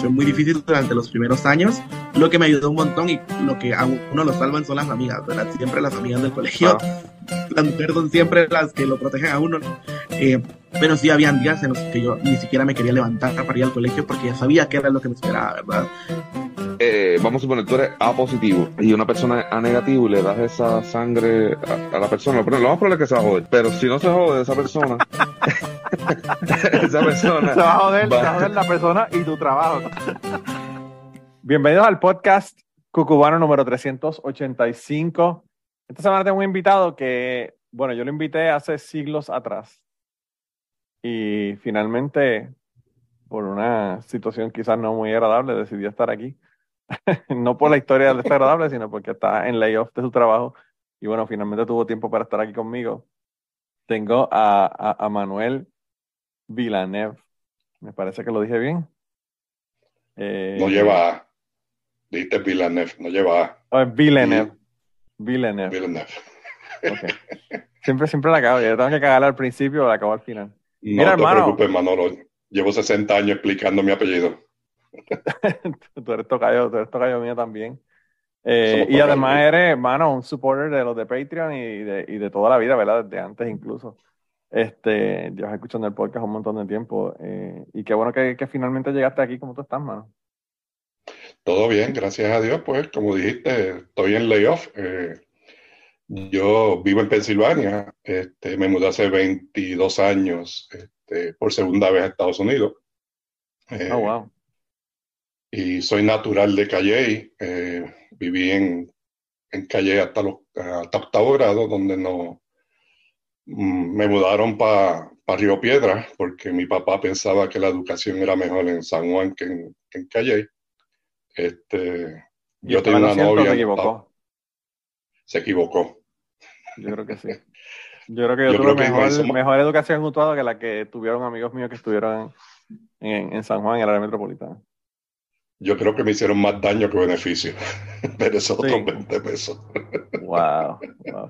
fue muy difícil durante los primeros años, lo que me ayudó un montón y lo que a uno lo salvan son las amigas, ¿verdad? Siempre las amigas del colegio. Las mujeres son siempre las que lo protegen a uno. Eh, pero sí habían días en los que yo ni siquiera me quería levantar para ir al colegio porque ya sabía que era lo que me esperaba, ¿verdad? Eh, vamos a suponer, tú eres A positivo y una persona A negativo y le das esa sangre a, la persona, pero lo más probable es que se va a joder. Pero si no se jode esa persona, esa persona. Se va a joder, se va a joder la persona y tu trabajo. Bienvenidos al podcast Cucubano número 385. Esta semana tengo un invitado que, bueno, yo lo invité hace siglos atrás. Y finalmente, por una situación quizás no muy agradable, decidió estar aquí. no por la historia desagradable, sino porque está en layoff de su trabajo. Y bueno, finalmente tuvo tiempo para estar aquí conmigo. Tengo a, a, Manuel Villanev. Me parece que lo dije bien. Eh, no lleva A. Dijiste Villanev, no lleva A. Oh, Villanev. Villanev. Okay. Siempre, siempre la acabo. Yo tengo que cagarla al principio o la acabo al final. No Mira, te hermano. preocupes, Manolo. Llevo 60 años explicando mi apellido. tú eres tocayo, tú eres tocayo mío también. Eh, y además eres, hermano, un supporter de los de Patreon y de, y de, toda la vida, ¿verdad? Desde antes incluso. Este, llevas escuchando el podcast un montón de tiempo. Eh, y qué bueno que, que, finalmente llegaste aquí. ¿Cómo tú estás, mano? Todo bien, gracias a Dios. Pues, como dijiste, estoy en layoff. Eh, yo vivo en Pensilvania. Este, me mudé hace 22 años este, por segunda vez a Estados Unidos. oh, wow y soy natural de Calle. Eh, viví en, en Calle hasta, los, hasta octavo grado, donde no me mudaron para pa Río Piedra, porque mi papá pensaba que la educación era mejor en San Juan que en, en Calle. Este, yo tenía una novia. Se equivocó. Se equivocó. Yo creo que sí. Yo creo que yo, tuve mejor, mejor, educación mutuada que la que tuvieron amigos míos que estuvieron en, en San Juan, en el área metropolitana yo creo que me hicieron más daño que beneficio. Pero eso otros 20 pesos. wow,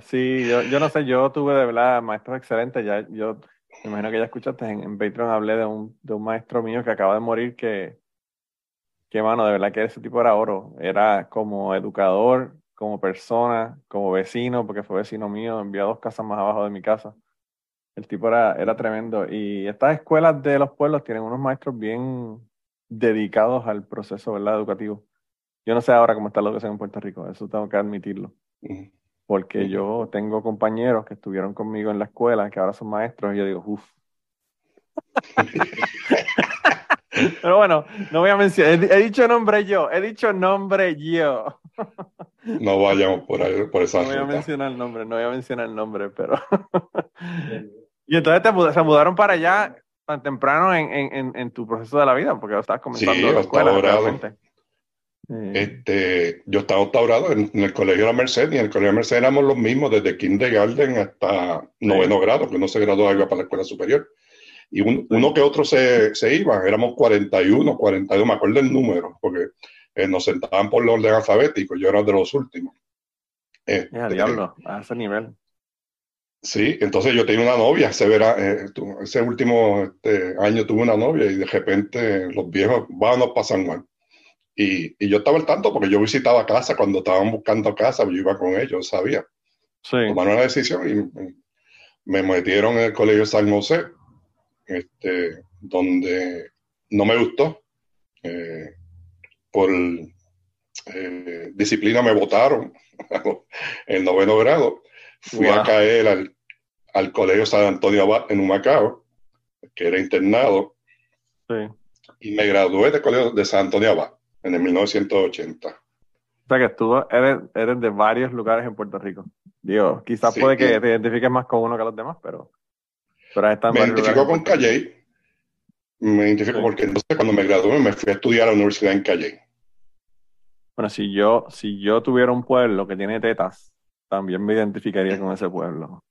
Sí, yo, yo, no sé, yo tuve de verdad maestros excelentes. Ya, yo me imagino que ya escuchaste en, en Patreon hablé de un, de un maestro mío que acaba de morir que, que mano, de verdad que ese tipo era oro. Era como educador, como persona, como vecino, porque fue vecino mío, envió dos casas más abajo de mi casa. El tipo era, era tremendo. Y estas escuelas de los pueblos tienen unos maestros bien, dedicados al proceso ¿verdad? educativo. Yo no sé ahora cómo está la educación en Puerto Rico, eso tengo que admitirlo. Porque yo tengo compañeros que estuvieron conmigo en la escuela, que ahora son maestros, y yo digo, uff. Pero bueno, no voy a mencionar, he, dicho nombre yo, he dicho nombre yo. no vayamos por ahí, por esa No voy a mencionar el nombre, no voy a mencionar el nombre, pero... y entonces te, se mudaron para allá tan temprano en, en, en, tu proceso de la vida? Porque lo estabas comentando sí, la escuela. Este, yo estaba octavo en, el colegio de la Merced y en el colegio de la Merced éramos los mismos desde kindergarten hasta noveno grado, que no se graduó iba para la escuela superior. Y uno que otro se, se, iba, éramos 41, 42, me acuerdo el número, porque eh, nos sentaban por el orden alfabético, yo era de los últimos. Este, diablo, a ese nivel. Sí, entonces yo tenía una novia, ese, eh, ese último este, año tuve una novia y de repente los viejos, vámonos para San Juan. Y, y, yo estaba al tanto porque yo visitaba casa cuando estaban buscando casa, yo iba con ellos, sabía. Sí. Tomaron una decisión y me metieron en el colegio San José, este, donde no me gustó. Eh, por eh, disciplina me votaron en noveno grado Fui a caer al, al, Colegio San Antonio Abad en Humacao, que era internado, sí. y me gradué del Colegio de San Antonio Abad en el 1980. O sea que tú eres, eres de varios lugares en Puerto Rico. Digo, quizás puede que te identifiques más con uno que los demás, pero, pero Me identifico con Calle. Me identifico porque entonces cuando me gradué me fui a estudiar a la universidad en Calle. Bueno, si yo, si yo tuviera un pueblo que tiene tetas, también me identificaría con ese pueblo.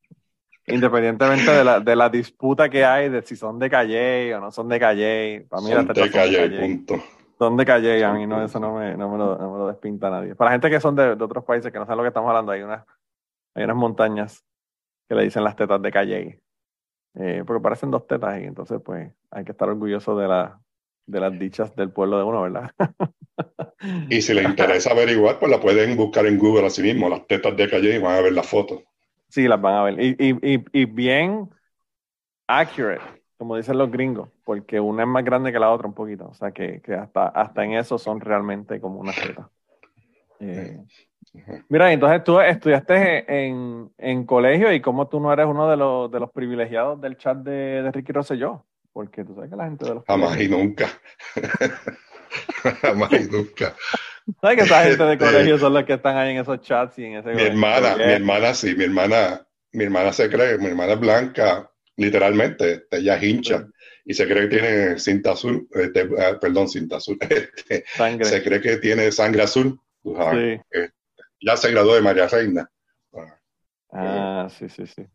Independientemente de la, de la disputa que hay de si son de Calle o no son de Calle. Para mí son de Calle, punto. Son de Calle, a mí no, eso no me, no me, lo, no me lo despinta nadie. Para gente que son de, de, otros países que no saben lo que estamos hablando, hay unas, hay unas montañas que le dicen las tetas de Calle. Eh, porque parecen dos tetas y entonces pues hay que estar orgulloso de la, de las dichas del pueblo de uno, ¿verdad? y si les interesa averiguar, pues la pueden buscar en Google así mismo, las tetas de calle y van a ver las fotos. Sí, las van a ver. Y, y, y, y bien accurate, como dicen los gringos, porque una es más grande que la otra un poquito. O sea que, que hasta, hasta en eso son realmente como una teta. Eh, mira, entonces tú estudiaste en, en, colegio y cómo tú no eres uno de los, de los privilegiados del chat de, de Ricky Rosselló, porque tú sabes que la gente de los... Jamás y nunca. Jamás y nunca. ¿Sabes que esa gente de este, colegio son los que están ahí en esos chats y en ese... Mi hermana, mi hermana sí, mi hermana, mi hermana se cree, mi hermana es blanca, literalmente, ella es hincha. Y se cree que tiene cinta azul, este, ah, perdón, cinta azul. Este, se cree que tiene sangre azul este, ya se graduó de María Reina. Ah, sí, sí, sí.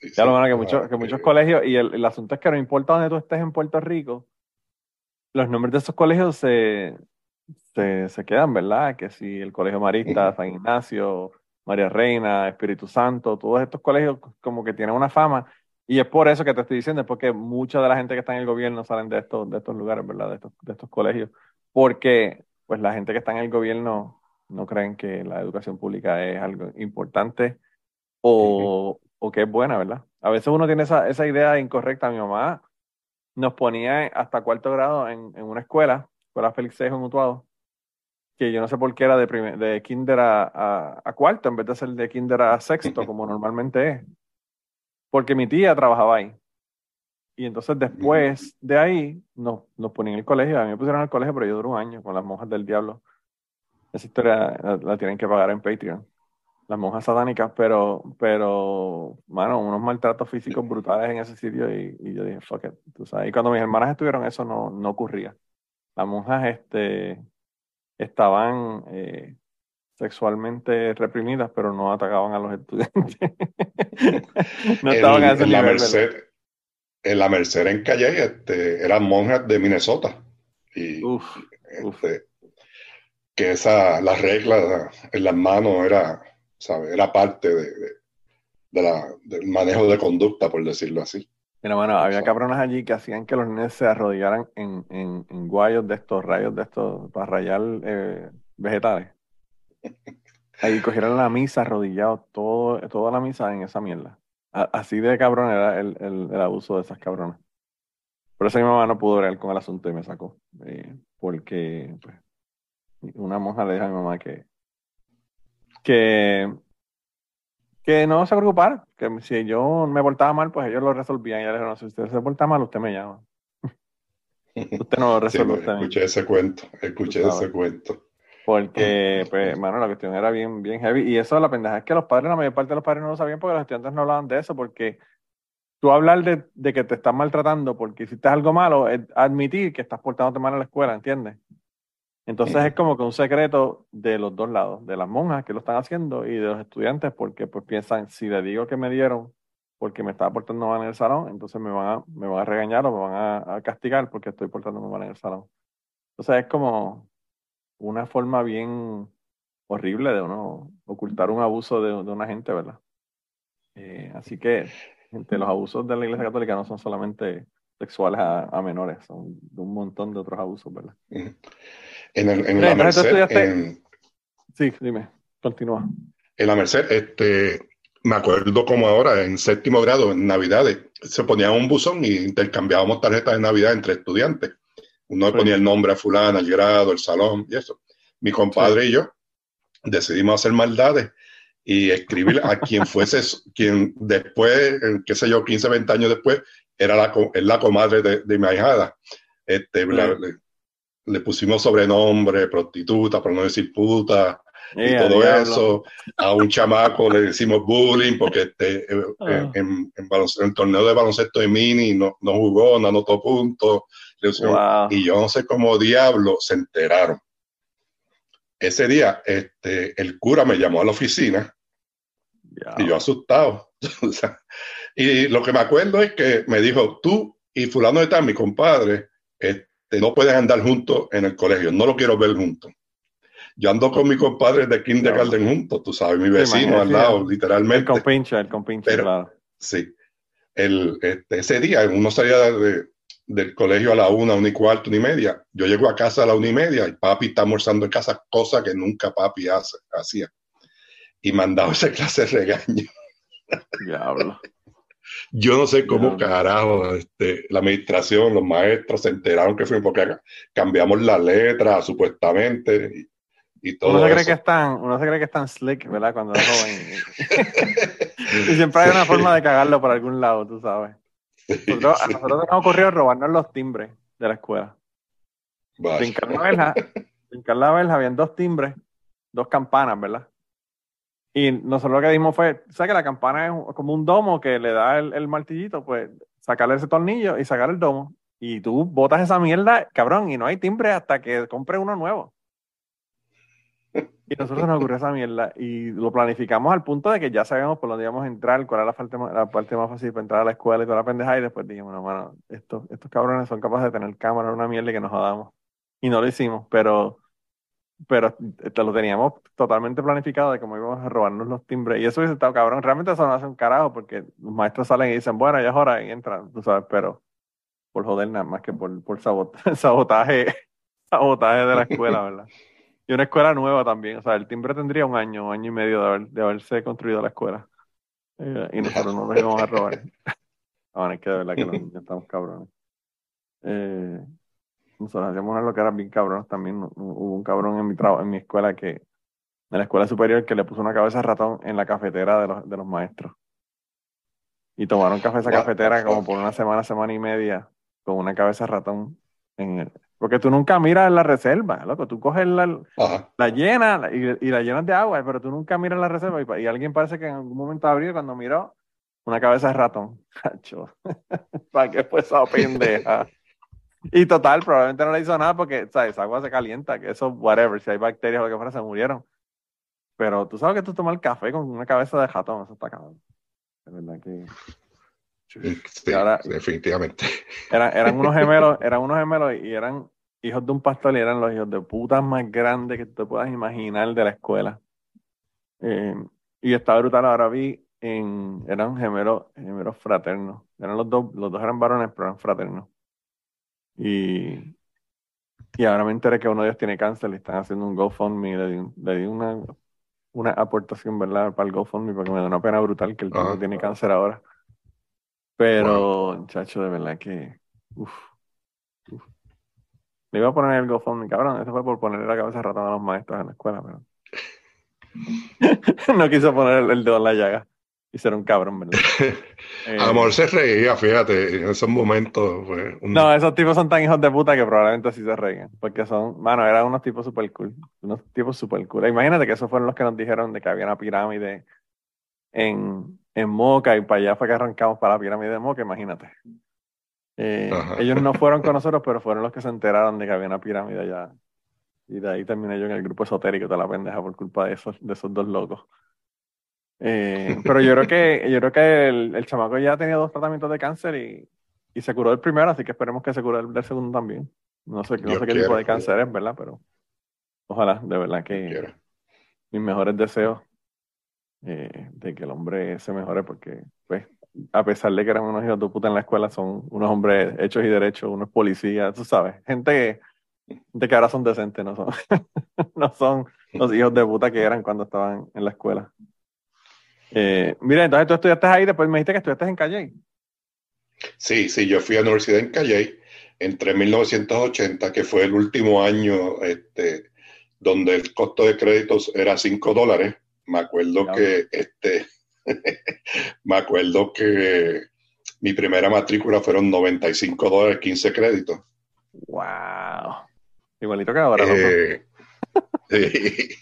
Ya lo bueno que, muchos, que muchos colegios, y el, asunto es que no importa dónde tú estés en Puerto Rico, los nombres de esos colegios se, se, quedan, ¿verdad? Que si el Colegio Marista, San Ignacio, María Reina, Espíritu Santo, todos estos colegios como que tienen una fama. Y es por eso que te estoy diciendo, es porque mucha de la gente que está en el gobierno salen de estos, de estos lugares, ¿verdad? De estos, de estos colegios. Porque pues la gente que está en el gobierno no creen que la educación pública es algo importante o, que es buena, ¿verdad? A veces uno tiene esa, esa idea incorrecta. Mi mamá nos ponía hasta cuarto grado en, una escuela, escuela Félix Cejo en Utuado, que yo no sé por qué era de, de kinder a, a, cuarto en vez de ser de kinder a sexto, como normalmente es. Porque mi tía trabajaba ahí. Y entonces después de ahí nos, nos ponían en el colegio. A mí me pusieron al colegio, pero yo duré un año con las monjas del diablo. Esa historia la, tienen que pagar en Patreon. Las monjas satánicas, pero, pero, mano, unos maltratos físicos brutales en ese sitio. Y, yo dije, fuck it. Tú sabes. Y cuando mis hermanas estuvieron, eso no, no ocurría. Las monjas este, estaban eh, sexualmente reprimidas, pero no atacaban a los estudiantes. no estaban a ese en nivel, la en la Merced en Calle este, eran monjas de Minnesota. Y este, que esa, la regla en las manos era, era parte de, la, del manejo de conducta, por decirlo así. Mira, bueno, había cabronas allí que hacían que los niños se arrodillaran en, en, en, guayos de estos, rayos de estos, para rayar eh, vegetales. Ahí cogieron la misa arrodillados, todo, toda la misa en esa mierda así de cabrón era el, el, abuso de esas cabronas. Por eso mi mamá no pudo ver con el asunto y me sacó. Eh, porque pues, una monja le dijo a mi mamá que, que, que no se preocupara, que si yo me portaba mal, pues ellos lo resolvían. Y ella le dijo, no, si usted se porta mal, usted me llama. usted no lo resuelve. Sí, escuché ese cuento, escuché ese cuento. Porque, pues, mano, la cuestión era bien, bien heavy. Y eso, la pendeja es que los padres, la mayor parte de los padres no lo sabían porque los estudiantes no hablaban de eso. Porque tú hablar de, de que te están maltratando porque hiciste algo malo es admitir que estás portándote mal en la escuela, ¿entiendes? Entonces es como que un secreto de los dos lados, de las monjas que lo están haciendo y de los estudiantes, porque pues piensan, si le digo que me dieron porque me estaba portando mal en el salón, entonces me van a, me van a regañar o me van a, a castigar porque estoy portándome mal en el salón. Entonces es como, una forma bien horrible de uno ocultar un abuso de, una gente, ¿verdad? Eh, así que entre los abusos de la Iglesia Católica no son solamente sexuales a, menores, son de un montón de otros abusos, ¿verdad? En, el, en la Merced, Sí, dime, continúa. En la Merced, este, me acuerdo como ahora, en séptimo grado, en Navidades, se ponía un buzón y intercambiábamos tarjetas de Navidad entre estudiantes. Uno ponía el nombre a fulana, el grado, el salón y eso. Mi compadre y yo decidimos hacer maldades y escribir a quien fuese, quien después, qué sé yo, 15, 20 años después, era la, es la comadre de, mi ahijada. Este, le, pusimos sobrenombre, prostituta, por no decir puta, y todo eso. A un chamaco le decimos bullying porque este, eh, ah. en, el torneo de baloncesto de mini no, no jugó, no anotó puntos. Y yo no sé cómo diablo se enteraron. Ese día, este, el cura me llamó a la oficina y yo asustado. y lo que me acuerdo es que me dijo, tú y fulano de tal, mi compadre, este, no pueden andar juntos en el colegio, no lo quiero ver juntos. Yo ando con mi compadre de kindergarten juntos, tú sabes, mi vecino al lado, literalmente. El compinche, el compinche, claro. Sí. El, este, ese día uno salía de, del colegio a la una, una y cuarto, una y media. Yo llego a casa a la una y media y papi está almorzando en casa, cosa que nunca papi hace, hacía. Y mandaba esa clase de regaño. Diablo. Yo no sé cómo carajo este, la administración, los maestros se enteraron que fue porque cambiamos la letra supuestamente y, y todo Uno se, cree eso. que es tan, uno se cree que es tan slick, ¿verdad? Cuando es joven. y siempre hay una forma de cagarlo por algún lado, tú sabes. Nosotros, a nosotros nos ocurrió robarnos los timbres de la escuela. Vaya. Brincar la verja, brincar la verja, habían dos timbres, dos campanas, ¿verdad? Y nosotros lo que dimos fue, ¿sabes que la campana es como un domo que le da el, el martillito? Pues sacarle ese tornillo y sacar el domo. Y tú botas esa mierda, cabrón, y no hay timbre hasta que compres uno nuevo. Y nosotros nos ocurrió esa mierda y lo planificamos al punto de que ya sabíamos por dónde íbamos a entrar, cuál era la, parte más- la parte más fácil para entrar a la escuela y toda la pendeja. Y después dijimos, no, mano, estos, estos cabrones son capaces de tener cámara, una mierda y que nos jodamos. Y no lo hicimos, pero, pero te lo teníamos totalmente planificado de cómo íbamos a robarnos los timbres. Y eso hubiese estado cabrón. Realmente eso no hace un carajo porque los maestros salen y dicen, bueno, ya es hora y entran, tú sabes, pero por joder nada más que por, por sabot- sabotaje, sabotaje de la escuela, ¿verdad? Y una escuela nueva también. O sea, el timbre tendría un año, un año y medio de, haber- de haberse construido la escuela. Eh, y nosotros no lo íbamos a robar. Bueno, es que de verdad que los estamos cabrones. Eh, nosotros hacíamos algo que era bien cabrones también. Hubo un cabrón en mi trabajo, en mi escuela que, en la escuela superior, que le puso una cabeza de ratón en la cafetera de los, de los maestros. Y tomaron café esa cafetera como por una semana, semana y media, con una cabeza de ratón en el- porque tú nunca miras la reserva, loco. Tú coges la, Ajá. la llenas y, y la llenas de agua, pero tú nunca miras la reserva. Y, y alguien parece que en algún momento abrió cuando miró una cabeza de ratón. Cacho. ¿Para qué fue esa pendeja? Y total, probablemente no le hizo nada porque, ¿sabes? Esa agua se calienta, que eso, whatever, si hay bacterias o lo que fuera, se murieron. Pero tú sabes que tú tomas el café con una cabeza de ratón, eso está cabrón. De verdad que. Sí, ahora- definitivamente. Eran, eran unos gemelos, eran unos gemelos y eran hijos de un pastor y eran los hijos de putas más grandes que tú te puedas imaginar de la escuela. Eh, y estaba brutal, ahora vi en, eran gemelos, gemelos fraternos. Eran los dos, los dos eran varones, pero eran fraternos. Y, y ahora me enteré que uno de ellos tiene cáncer, le están haciendo un GoFundMe, le di, un- le di una, una aportación, ¿verdad? Para el GoFundMe, porque me da una pena brutal que el tipo tiene cáncer ahora. Pero, muchacho, de verdad que. Uf, uf. Le iba a poner el GoFundMe, cabrón. Eso fue por ponerle la cabeza ratón a los maestros en la escuela, pero. no quiso poner el, el dedo en la llaga. Y ser un cabrón, ¿verdad? Eh, A lo mejor se reía, fíjate, en esos momentos fue un- No, esos tipos son tan hijos de puta que probablemente sí se reían. Porque son, mano, eran unos tipos super cool. Unos tipos super cool. Imagínate que esos fueron los que nos dijeron de que había una pirámide en, en Moca y para allá fue que arrancamos para la pirámide de Moca, imagínate. Eh, ellos no fueron con nosotros, pero fueron los que se enteraron de que había una pirámide allá. Y de ahí terminé yo en el grupo esotérico de la pendeja por culpa de esos, de esos dos locos. Eh, pero yo creo que, yo creo que el, el chamaco ya tenía dos tratamientos de cáncer y, y se curó del primero, así que esperemos que se cure del, del segundo también. No sé, no Dios sé qué quiera, tipo de cáncer es, ¿verdad? Pero ojalá, de verdad que quiera. mis mejores deseos eh, de que el hombre se mejore, porque, pues, a pesar de que eran unos hijos de puta en la escuela, son unos hombres hechos y derechos, unos policías, tú sabes, gente, gente que ahora son decentes, no son, no son los hijos de puta que eran cuando estaban en la escuela. Eh, mira, entonces tú estudiaste ahí, después me dijiste que estudiaste en Calle. Sí, sí, yo fui a la universidad en Calle entre 1980, que fue el último año este, donde el costo de créditos era 5 dólares. Me acuerdo que este, me acuerdo que mi primera matrícula fueron 95 dólares, 15 créditos. ¡Wow! Igualito que ahora. Eh, y,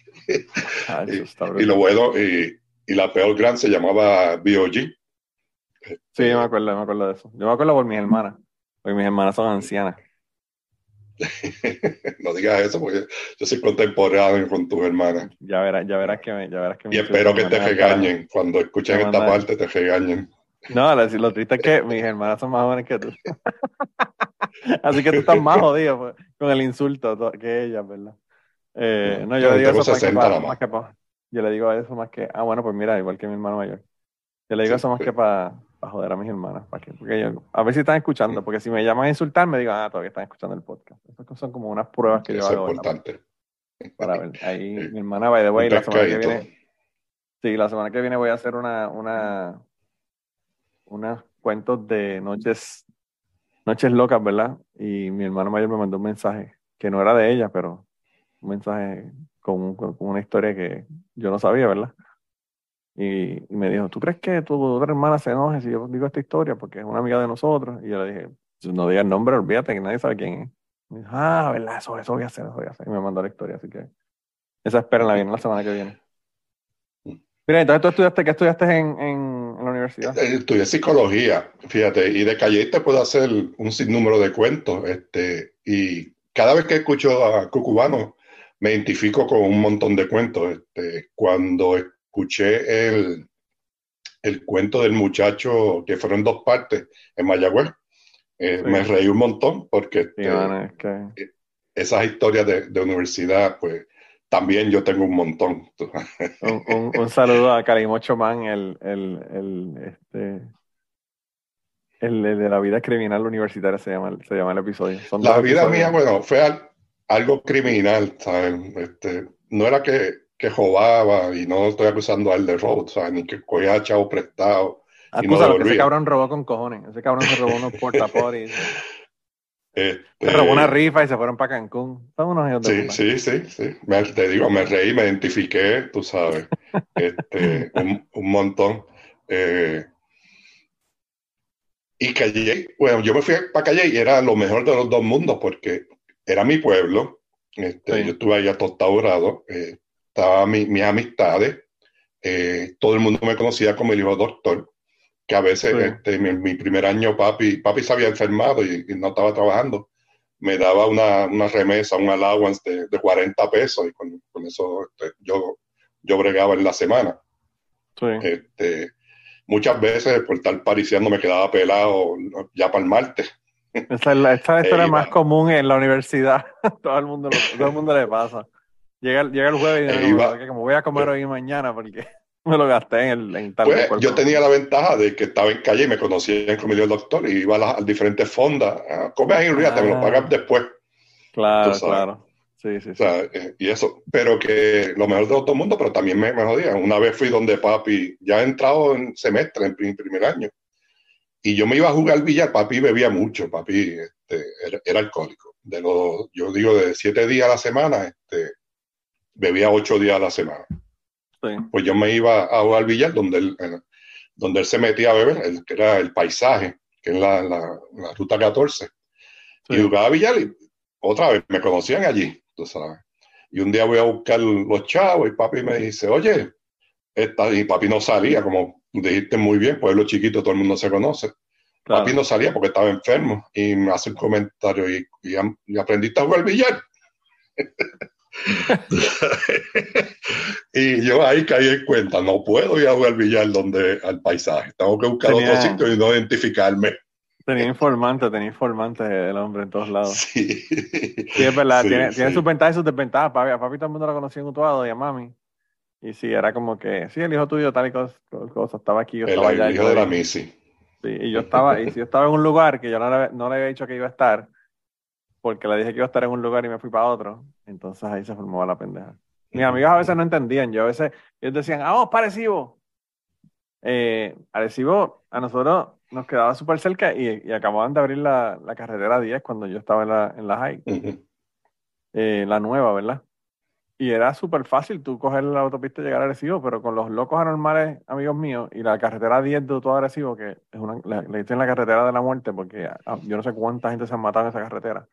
Ah, eso está y brutal. lo bueno, y, y la peor gran se llamaba BOG. Sí, yo me acuerdo, me acuerdo de eso. Yo me acuerdo por mis hermanas, porque mis hermanas son ancianas. no digas eso porque yo soy contemporáneo con tus hermanas. Ya verás, ya verás que me, ya verás que me Y espero que te regañen. Cuando escuchen esta mandan- parte, te regañen. No, lo, lo triste es que mis hermanas son más jóvenes que tú. Así que tú estás más jodido pues, con el insulto to- que ellas, ¿verdad? Eh, no, yo Yo le digo eso más que 60 pa- nada más. más que pa- Yo le digo eso más que. Ah, bueno, pues mira, igual que mi hermano mayor. Yo le digo Sí, eso más que para para joder a mis hermanas. Para que, porque yo, a ver si están escuchando, porque si me llaman a insultar, me digan, ah, todavía están escuchando el podcast. Esas son como unas pruebas que yo Eso hago. es importante. Para ver. Ahí mi hermana, by the way, la semana que viene. Sí, la semana que viene voy a hacer una, una, unos cuentos de noches, noches locas, ¿verdad? Y mi hermano mayor me mandó un mensaje que no era de ella, pero un mensaje con, con- una historia que yo no sabía, ¿verdad? Y, y me dijo, ¿tú crees que tu otra hermana se enoje si yo digo esta historia? Porque es una amiga de nosotros. Y yo le dije, no digas el nombre, olvídate que nadie sabe quién es. Me dijo, ah, ¿verdad? Eso, eso voy a hacer, eso voy a hacer. Y me mandó la historia, así que esa espera la viene la semana que viene. Mira, entonces tú estudiaste, ¿qué estudiaste en, en, en la universidad? Eh, Estudié psicología, fíjate, y de calle te puedo hacer un sinnúmero de cuentos, este, y cada vez que escucho a Cucubano me identifico con un montón de cuentos. Este, cuando escuché el, el cuento del muchacho que fueron dos partes en Mayagüez, eh, Sí. me reí un montón porque este, que esas historias de, de universidad, pues también yo tengo un montón. un, un- un saludo a Calimocho Man, el, el, el, este, el, el de la vida criminal universitaria se llama, el- se llama el episodio. Son La vida episodios. mía, bueno, fue al- algo criminal, ¿sabes? Este, no era que, que robaba y no estoy acusando a él de robo, ¿sabes? Ni que cogía chavo prestado. no Acúsalo, que ese cabrón robó con cojones. Ese cabrón se robó unos portaporis. Este, Se robó una rifa y se fueron para Cancún. De Sí, sí, sí, sí. Me- te digo, me reí, me identifiqué, tú sabes, este, un, un montón. Eh, y Calle, bueno, yo me fui para Calle y era lo mejor de los dos mundos porque era mi pueblo, este, Sí. yo estuve allá tostado grado, eh, estaba mi- mis amistades, eh, todo el mundo me conocía como el hijo doctor, que a veces Sí. este, mi, mi primer año papi, papi se había enfermado y, y no estaba trabajando me daba una, una remesa, un allowance de, de 40 pesos y con, con eso este, yo, yo bregaba en la semana. Sí. Este, muchas veces por estar pariciando me quedaba pelado ya para el martes. Esa es la, esta es la historia más común en la universidad. todo, el mundo lo- todo el mundo le pasa. Llega, llega el jueves y dice, iba- "No, que como voy a comer hoy y mañana porque me lo gasté en, el, en tal Pues yo cosa". tenía la ventaja de que estaba en calle y me conocían como el doctor y iba a las a diferentes fondas. Ah, come ahí, olvídate, me lo Ah. pagas después. Claro, claro. Sí, sí, O sí. sea, eh, y eso, pero que lo mejor de todo el mundo, pero también me, me jodía. Una vez fui donde papi, ya he entrado en semestre, en prim- primer año, y yo me iba a jugar al billar, papi bebía mucho, papi este, era, era alcohólico. De los, yo digo, de siete días a la semana, este, bebía ocho días a la semana. Sí. Pues yo me iba a jugar al billar donde él, donde él se metía a beber, el, que era el paisaje, que es la, la, la ruta 14. Y Sí. jugaba billar y otra vez me conocían allí, tú sabes. Y un día voy a buscar los chavos y papi me dice, oye, esta, y papi no salía, como dijiste muy bien, pueblo chiquito, todo el mundo se conoce. Claro. Papi no salía porque estaba enfermo y me hace un comentario y, y, y aprendiste a jugar billar. y yo ahí caí en cuenta, no puedo ir a jugar billar donde al paisaje, tengo que buscar Tenía- otro sitio y no identificarme. Tenía informante, tenía informante el hombre en todos lados. Sí, Sí, es verdad, Sí, tiene, sí. tiene sus ventajas y sus desventajas. Papi, a papi todo el mundo lo conocía en Utuado y a mami. Y sí, era como que, sí, el hijo tuyo, tal y cosa, cosa, estaba aquí, yo el, estaba allá. hijo yo de la Missy. Sí, y yo estaba, y si yo estaba en un lugar que yo no le, no le había dicho que iba a estar, porque le dije que iba a estar en un lugar y me fui para otro, entonces ahí se formó la pendeja. Mis amigos a veces no entendían, yo a veces, ellos decían, ah, vamos para Arecibo. Eh, Arecibo, a nosotros nos quedaba súper cerca y, y acababan de abrir la, la carretera 10 cuando yo estaba en la, en la high, eh, la nueva, ¿verdad? Y era súper fácil tú coger la autopista y llegar a Arecibo, pero con los locos anormales amigos míos y la carretera 10 de todo Arecibo, que es una, le, dicen la carretera de la muerte porque ah, yo no sé cuánta gente se ha matado en esa carretera.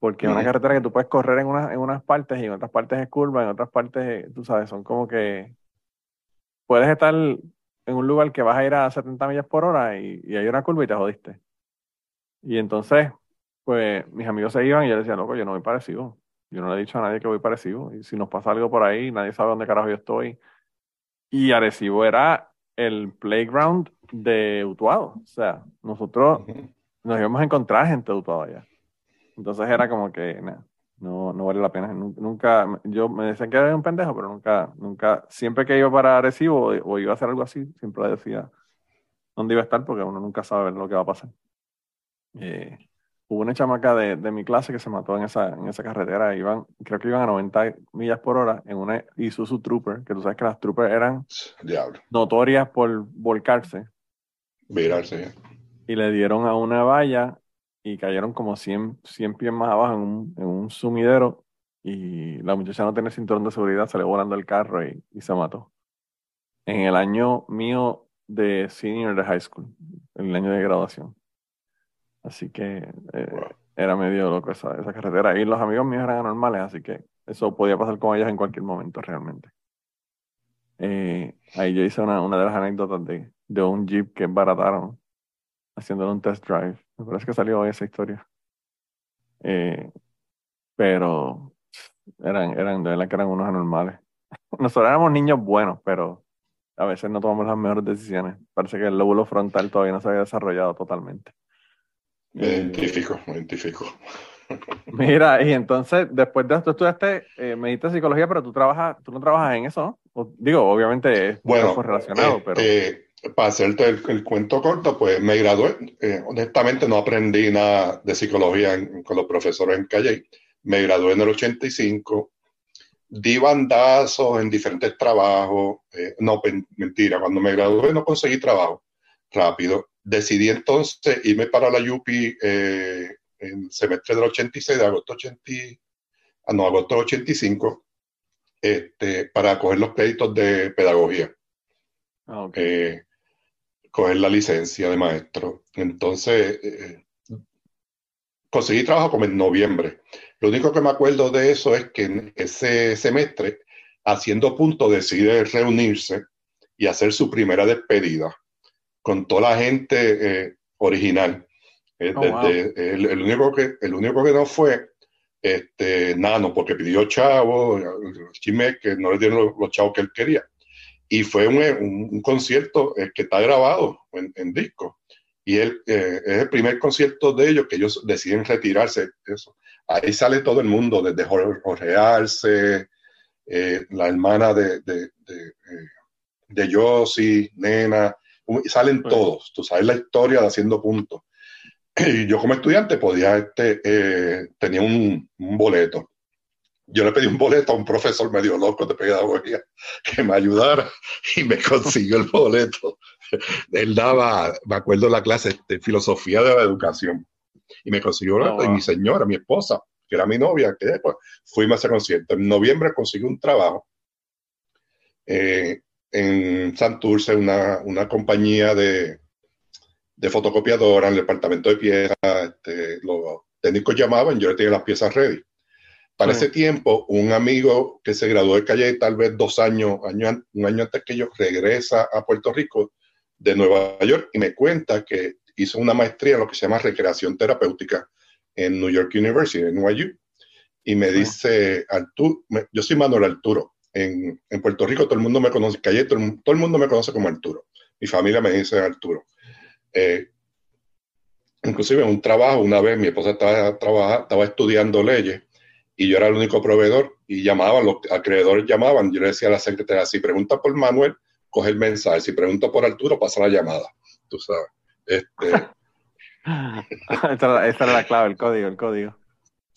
Porque es una carretera que tú puedes correr en, unas en unas partes y en otras partes es curva, en otras partes, eh, tú sabes, son como que puedes estar en un lugar que vas a ir a 70 millas por hora y, y hay una curva y te jodiste. Y entonces, pues mis amigos se iban y yo les decía, loco, yo no voy parecido. Yo no le he dicho a nadie que voy parecido. Y si nos pasa algo por ahí, nadie sabe dónde carajo yo estoy. Y Arecibo era el playground de Utuado. O sea, nosotros nos íbamos a encontrar gente de Utuado allá. Entonces era como que, nah, no, no vale la pena. Nu- Nunca, yo me decían que era un pendejo, pero nunca, nunca, siempre que iba para Arecibo o, o iba a hacer algo así, siempre le decía, dónde iba a estar porque uno nunca sabe lo que va a pasar. Eh, hubo una chamaca de, de, mi clase que se mató en esa, en esa carretera. Iban, creo que iban a 90 millas por hora en una Isuzu Trooper, que tú sabes que las Trooper eran notorias por volcarse. Virarse. Y le dieron a una valla y cayeron como 100, 100 pies más abajo en un, en un sumidero y la muchacha no tenía cinturón de seguridad, salió volando el carro y, y se mató. En el año mío de senior de high school, en el año de graduación. Así que eh, era medio loco esa, esa carretera. Y los amigos míos eran anormales, así que eso podía pasar con ellos en cualquier momento realmente. Eh, ahí yo hice una, una de las anécdotas de, de un jeep que barataron haciéndole un test drive. Me parece que salió hoy esa historia. Eh, pero eran, eran, de verdad que eran unos anormales. Nosotros éramos niños buenos, pero a veces no tomamos las mejores decisiones. Parece que el lóbulo frontal todavía no se había desarrollado totalmente. Me identifico, me identifico. Mira, y entonces, después de esto, estudiaste, eh, me psicología, pero tú trabajas, tú no trabajas en eso, ¿no? digo, obviamente es bueno, relacionado, eh, pero... Eh, para hacerte el, cuento corto, pues me gradué. Honestamente no aprendí nada de psicología con los profesores en Calle. Me gradué en el 85. Di bandazos en diferentes trabajos. no, mentira, cuando me gradué no conseguí trabajo rápido. Decidí entonces irme para la UPI en el semestre del 86, de agosto 80, ah, no, agosto 85, este, para coger los créditos de pedagogía. Ah, eh, coger la licencia de maestro. Entonces, eh, conseguí trabajo como en noviembre. Lo único que me acuerdo de eso es que en ese semestre, haciendo punto, decide reunirse y hacer su primera despedida con toda la gente eh, original. Eh, oh, el, único que, el único que no fue este, Nano, porque pidió chavo, chisme que no le dieron los, chavos que él quería. Y fue un, un, concierto eh, que está grabado en, disco. Y él, eh, es el primer concierto de ellos que ellos deciden retirarse. Eso. Ahí sale todo el mundo, desde Jorge Arce, la hermana de, de, de, de Nena, salen todos. Tú sabes la historia de Haciendo Puntos y yo como estudiante podía, este, eh, tenía un, boleto. Yo le pedí un boleto a un profesor medio loco de pedagogía que me ayudara y me consiguió el boleto. Él daba, me acuerdo la clase de filosofía de la educación y me consiguió. Y mi señora, mi esposa, que era mi novia, que después fuimos a ese concierto. En noviembre conseguí un trabajo eh, en Santurce, una, una compañía de, de fotocopiadora en el departamento de piezas, este, los técnicos llamaban, yo le tenía las piezas ready. Para ese tiempo, un amigo que se graduó de calle tal vez dos años, año, un año antes que yo, regresa a Puerto Rico de Nueva York y me cuenta que hizo una maestría en lo que se llama recreación terapéutica en New York University, en NYU. Y me dice, Arturo, yo soy Manuel Arturo. En, en, Puerto Rico todo el mundo me conoce, calle, todo el mundo me conoce como Arturo. Mi familia me dice Arturo. Eh, inclusive en un trabajo, una vez mi esposa estaba, trabajando, estaba estudiando leyes y yo era el único proveedor y llamaban, los acreedores llamaban, yo le decía a la secretaria, si pregunta por Manuel, coge el mensaje, si pregunta por Arturo, pasa la llamada, tú sabes. Este... esta, era la clave, el código, el código.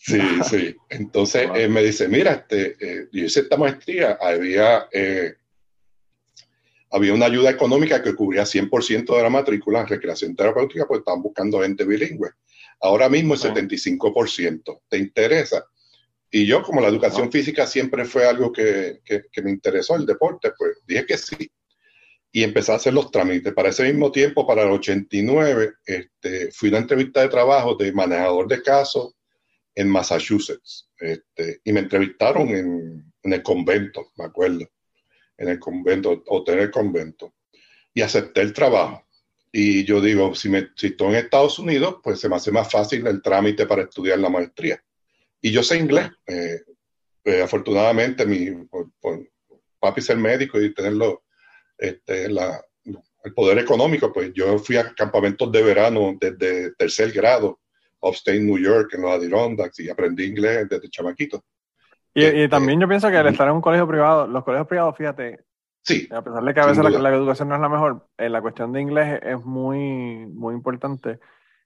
Sí, sí. Entonces eh, me dice, mira, este, eh, yo hice esta maestría, había eh, había una ayuda económica que cubría 100% de la matrícula en recreación terapéutica, pues estaban buscando gente bilingüe. Ahora mismo es 75%. ¿Te interesa? Y yo, como la educación física siempre fue algo que, que, me interesó, el deporte, pues dije que sí. Y empecé a hacer los trámites. Para ese mismo tiempo, para el 89, este, fui a una entrevista de trabajo de manejador de casos en Massachusetts. Este, y me entrevistaron en, el convento, me acuerdo en el convento, hotel el convento, y acepté el trabajo. Y yo digo, si, me, si estoy en Estados Unidos, pues se me hace más fácil el trámite para estudiar la maestría. Y yo sé inglés. Eh, eh, afortunadamente, mi papi ser médico y tenerlo, este, el poder económico, pues yo fui a campamentos de verano desde tercer grado, upstate New York, en los Adirondacks, y aprendí inglés desde chamaquito. Y, este, también yo pienso que al estar en un colegio privado, los colegios privados, fíjate, Sí. A pesar de que a veces la, educación no es la mejor, en la cuestión de inglés es muy, muy importante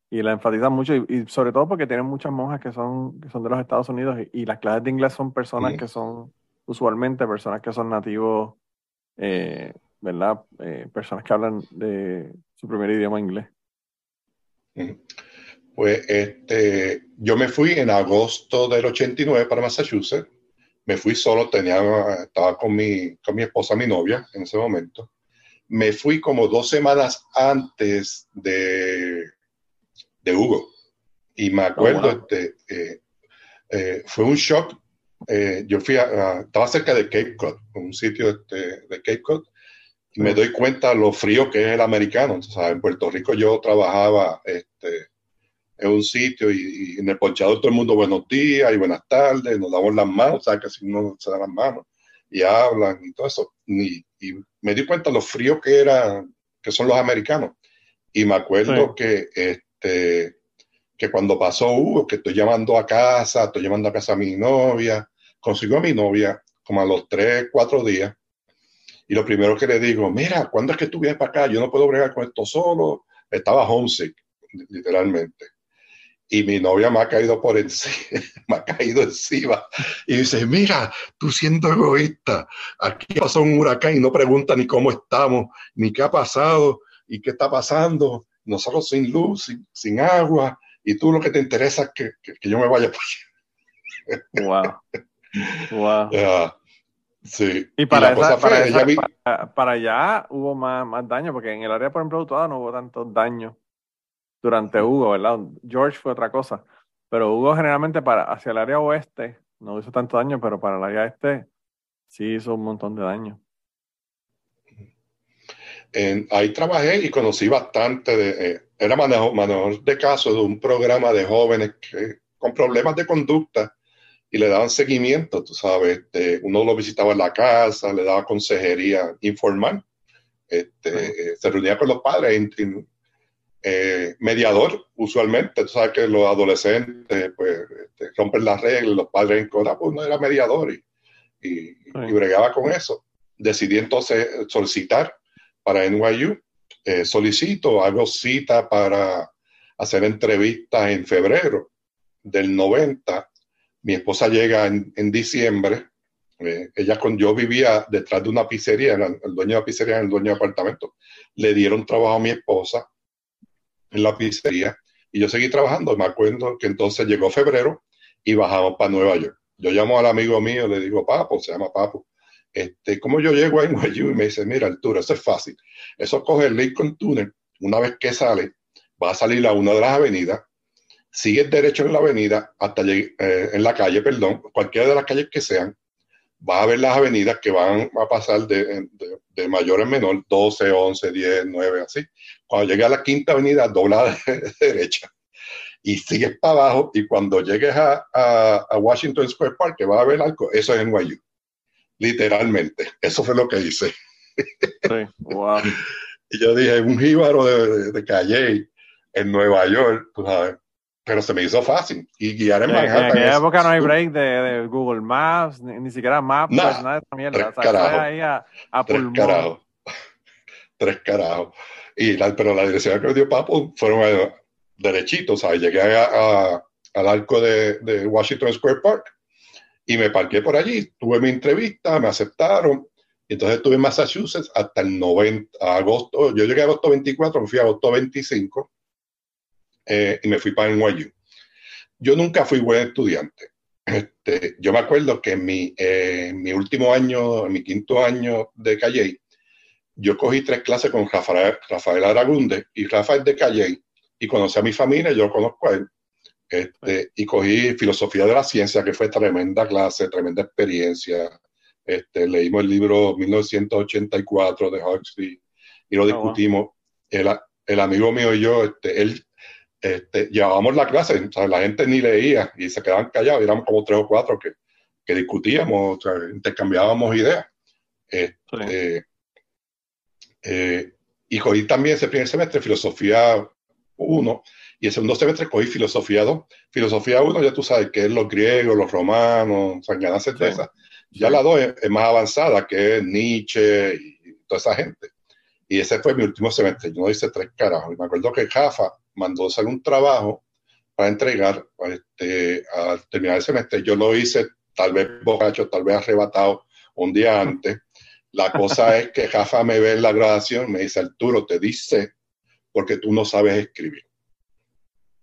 y la enfatizan mucho y, sobre todo porque tienen muchas monjas que son, que son de los Estados Unidos y, las clases de inglés son personas que son usualmente personas que son nativos, eh, ¿verdad? Eh, personas que hablan de su primer idioma inglés. Pues este, yo me fui en agosto del 89 para Massachusetts. Me fui solo, tenía, estaba con mi, con mi esposa, mi novia en ese momento. Me fui como dos semanas antes de, de Hugo. Y me acuerdo, oh, este, eh, eh, fue un shock. Eh, yo fui a, estaba cerca de Cape Cod, un sitio este, de Cape Cod, y me doy cuenta lo frío que es el americano. en Puerto Rico yo trabajaba este, en un sitio y, en el ponchador todo el mundo buenos días y buenas tardes, nos damos las manos, o sea, que si no se dan las manos y hablan y todo eso. Y, me di cuenta lo frío que era, que son los americanos. Y me acuerdo que, este, que cuando pasó Hugo, que estoy llamando a casa, estoy llamando a casa a mi novia, consiguió a mi novia como a los tres, cuatro días. Y lo primero que le digo, mira, ¿cuándo es que tú vienes para acá? Yo no puedo bregar con esto solo. Estaba homesick, literalmente y mi novia me ha caído por encima, me ha caído encima y dice, mira, tú siendo egoísta, aquí pasó un huracán y no pregunta ni cómo estamos, ni qué ha pasado y qué está pasando, nosotros sin luz, sin, agua, y tú lo que te interesa es que, que, yo me vaya Wow. Wow. sí. Y para, para, allá hubo más, más daño, porque en el área, por ejemplo, de no hubo tantos daños durante Hugo, ¿verdad? George fue otra cosa, pero Hugo generalmente para hacia el área oeste no hizo tanto daño, pero para el área este sí hizo un montón de daño. ahí trabajé y conocí bastante de, eh, era manejador de casos de un programa de jóvenes que, con problemas de conducta y le daban seguimiento, tú sabes, este, uno lo visitaba en la casa, le daba consejería informal, este, eh, se reunía con los padres, eh, mediador, usualmente. Tú sabes que los adolescentes pues, este, rompen las reglas, los padres en contra, pues no era mediador y, y, bregaba con eso. Decidí entonces solicitar para NYU. Eh, solicito, hago cita para hacer entrevistas en febrero del 90. Mi esposa llega en, diciembre. Eh, ella con yo vivía detrás de una pizzería, el dueño de la pizzería, el dueño de apartamento. Le dieron trabajo a mi esposa en la pizzería y yo seguí trabajando. Me acuerdo que entonces llegó febrero y bajamos para Nueva York. Yo llamo al amigo mío, le digo, Papo, se llama Papo. Este, ¿Cómo yo llego a NYU? Y me dice, mira, Arturo, eso es fácil. Eso coge el Lincoln Tunnel. Una vez que sale, va a salir a una de las avenidas, sigue derecho en la avenida hasta eh, en la calle, perdón, cualquiera de las calles que sean, va a ver las avenidas que van a pasar de, de, mayor en menor, 12, 11, 10, 9, así. Cuando llegue a la quinta avenida, dobla de derecha y sigues para abajo y cuando llegues a, a, Washington Square Park, que va a ver algo, eso es NYU. Literalmente. Eso fue lo que hice. Sí, wow. y yo dije, un jíbaro de, de, calle en Nueva York, tú sabes, pero se me hizo fácil. Y guiar en Manhattan. En aquella época no hay break de, Google Maps, ni, siquiera Maps, nada, pues, nada de esa mierda. Tres carajos. ahí a, a tres carajos. tres carajos. Y la, pero la dirección que me dio Papo fueron eh, derechitos. Llegué a, al arco de, de, Washington Square Park y me parqué por allí. Tuve mi entrevista, me aceptaron. Entonces estuve en Massachusetts hasta el 90, agosto. Yo llegué a agosto 24, me fui a agosto 25 eh, y me fui para NYU. Yo nunca fui buen estudiante. Este, yo me acuerdo que en mi, eh, mi último año, en mi quinto año de Calle, yo cogí tres clases con Rafael, Rafael Aragunde y Rafael de Calle y conocí a mi familia, yo conozco a él. Este, y cogí filosofía de la ciencia, que fue tremenda clase, tremenda experiencia. Este, leímos el libro 1984 de Huxley y lo ah, discutimos. el, el, amigo mío y yo, este, él este, llevábamos la clase, la gente ni leía y se quedaban callados, éramos como tres o cuatro que, que discutíamos, intercambiábamos ideas. Este, eh, y cogí también ese primer semestre filosofía 1 y el segundo semestre cogí filosofía 2. Filosofía 1 ya tú sabes que es los griegos, los romanos, o sea, Ya la 2 es, más avanzada, que es Nietzsche y toda esa gente. Y ese fue mi último semestre. Yo no hice tres carajos. Y me acuerdo que Jafa mandó hacer un trabajo para entregar este, al terminar el semestre. Yo lo hice tal vez borracho, tal vez arrebatado un día antes. La cosa es que Jafa me ve en la graduación, me dice, Arturo, te dice porque tú no sabes escribir.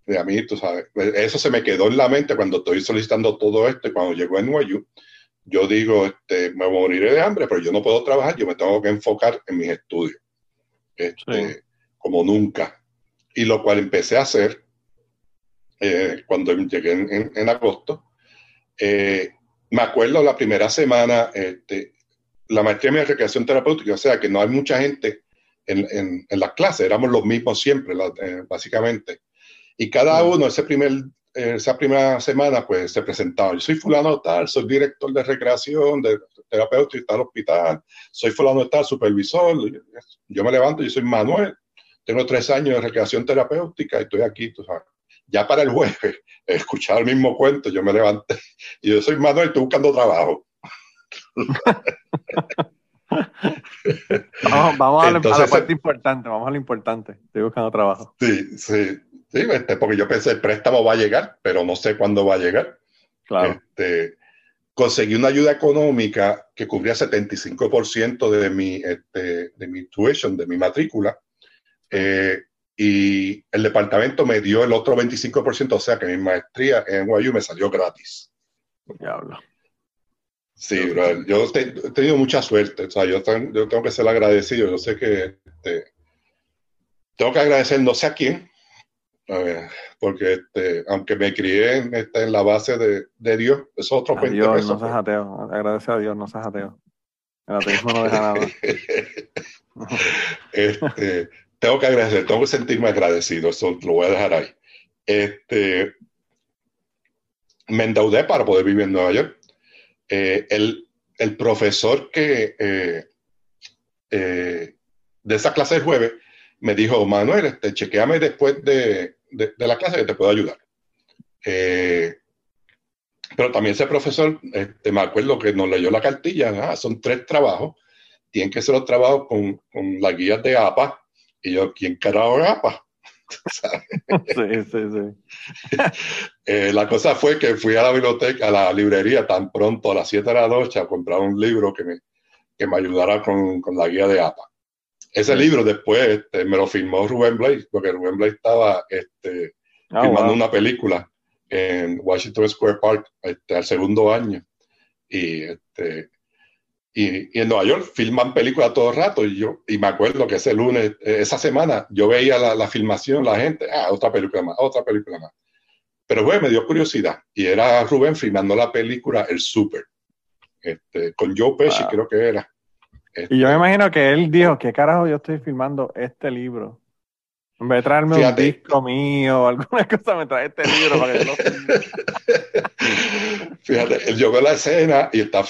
Y a mí, tú sabes, eso se me quedó en la mente cuando estoy solicitando todo esto y cuando llegó en Nuevo yo digo, este, me moriré de hambre, pero yo no puedo trabajar, yo me tengo que enfocar en mis estudios, este, como nunca. Y lo cual empecé a hacer eh, cuando llegué en, agosto. Eh, me acuerdo la primera semana, este, la maestría de recreación terapéutica, o sea que no hay mucha gente en, en, las clases, éramos los mismos siempre, eh, básicamente. Y cada uno, ese primer esa primera semana, pues se presentaba. Yo soy fulano tal, soy director de recreación, de terapeuta y tal hospital, soy fulano tal, supervisor. Yo me levanto, yo soy Manuel, tengo tres años de recreación terapéutica y estoy aquí, tú sabes. Ya para el jueves, escuchar el mismo cuento, yo me levanté y yo soy Manuel, estoy buscando trabajo. vamos, a, la parte importante, vamos a lo importante. Estoy buscando trabajo. Sí, sí. Sí, este, porque yo pensé, el préstamo va a llegar, pero no sé cuándo va a llegar. Claro. Este, conseguí una ayuda económica que cubría 75% de mi, este, de mi tuition, de mi matrícula. Eh, y el departamento me dio el otro 25%, o sea que mi maestría en NYU me salió gratis. Diablo. Sí, yo he tenido mucha suerte, o sea, yo, yo, tengo que ser agradecido, yo sé que este, tengo que agradecer no sé a quién, porque este, aunque me crié en, este, en la base de, de, Dios, es otro a Dios, no seas ateo. Agradece a Dios, no seas ateo. El ateísmo no deja nada. este, tengo que agradecer, tengo que sentirme agradecido, eso lo voy a dejar ahí. Este, me endeudé para poder vivir en Nueva York. Eh, el, el, profesor que eh, eh, de esa clase de jueves me dijo, Manuel, este, chequeame después de, de, la clase que te puedo ayudar. Pero también ese profesor, este, me acuerdo que nos leyó la cartilla, ah, son tres trabajos, tienen que ser los trabajos con, con las guías de APA. Y yo, ¿quién carajo es APA? sí, sí, sí. Eh, la cosa fue que fui a la biblioteca, a la librería tan pronto a las 7 de la noche a comprar un libro que me, que me ayudara con, con la guía de APA. Ese libro después este, me lo firmó Rubén Blake, porque Rubén Blake estaba este, ah, filmando una película en Washington Square Park este, al segundo año. Y, este, y, en Nueva York filman películas todo el rato. Y yo y me acuerdo que ese lunes, eh, esa semana, yo veía la, la, filmación, la gente, ah, otra película más, otra película más. Pero bueno, me dio curiosidad. Y era Rubén filmando la película El Super, este, con Joe Pesci, creo que era. Y yo me imagino que él dijo, ¿qué carajo yo estoy filmando este libro? En vez de traerme un disco mío o alguna cosa, me trae este libro para que lo Fíjate, él yo veo la escena y está,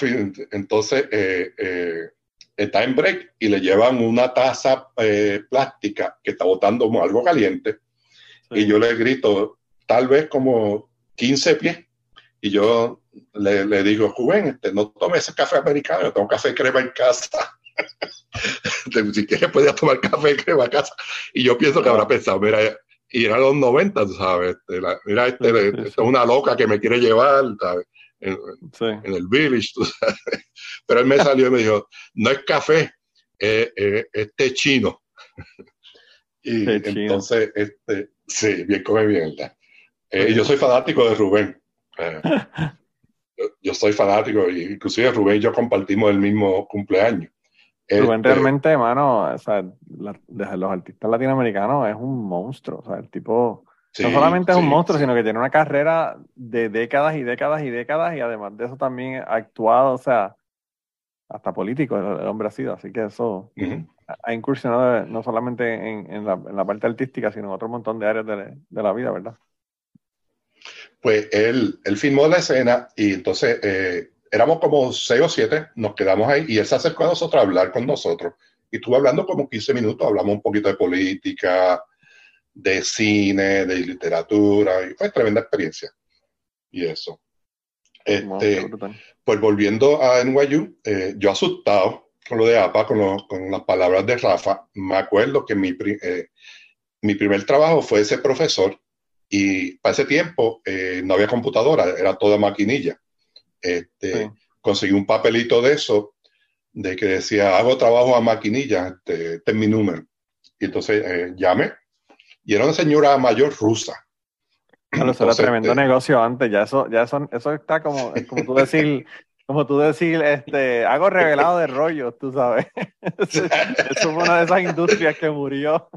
entonces, eh, eh, está en break y le llevan una taza eh, plástica que está botando algo caliente y yo le grito, tal vez como 15 pies, y yo le, le digo, Juven, este, no tome ese café americano, yo tomo café crema en casa. si quieres puedes tomar café crema en casa. Y yo pienso que habrá pensado, mira, y era los 90, sabes, este, mira, este, este, es una loca que me quiere llevar, ¿sabes? En, el village, tú sabes. Pero él me salió y me dijo, no es café, es, té chino. y entonces, este, sí, bien come bien, eh, yo soy fanático de Rubén. Eh, yo soy fanático, inclusive Rubén y yo compartimos el mismo cumpleaños. Rubén este, realmente, hermano, o sea, los artistas latinoamericanos es un monstruo, o sea, el tipo no solamente es un monstruo, sino que tiene una carrera de décadas y décadas y décadas y además de eso también ha actuado, o sea, hasta político el, hombre ha sido, así que eso ha incursionado no solamente en, la, parte artística, sino en otro montón de áreas de, de la vida, ¿verdad? Pues él, él filmó la escena y entonces eh, éramos como seis o siete, nos quedamos ahí y él se acercó a nosotros a hablar con nosotros. Y estuvo hablando como 15 minutos, hablamos un poquito de política, de cine, de literatura, y fue tremenda experiencia. Y eso. Este, pues volviendo a NYU, eh, yo asustado, con lo de APA, con, con las palabras de Rafa, me acuerdo que mi, eh, mi primer trabajo fue ese profesor y para ese tiempo eh, no había computadora, era toda maquinilla. Este, Conseguí un papelito de eso, de que decía, hago trabajo a maquinilla, este, este es mi número. Y entonces eh, llamé, y era una señora mayor rusa. Bueno, eso era tremendo este negocio antes, ya eso, ya eso, eso está como, como tú decir, como tú decir, este, hago revelado de rollos, tú sabes. Eso fue una de esas industrias que murió.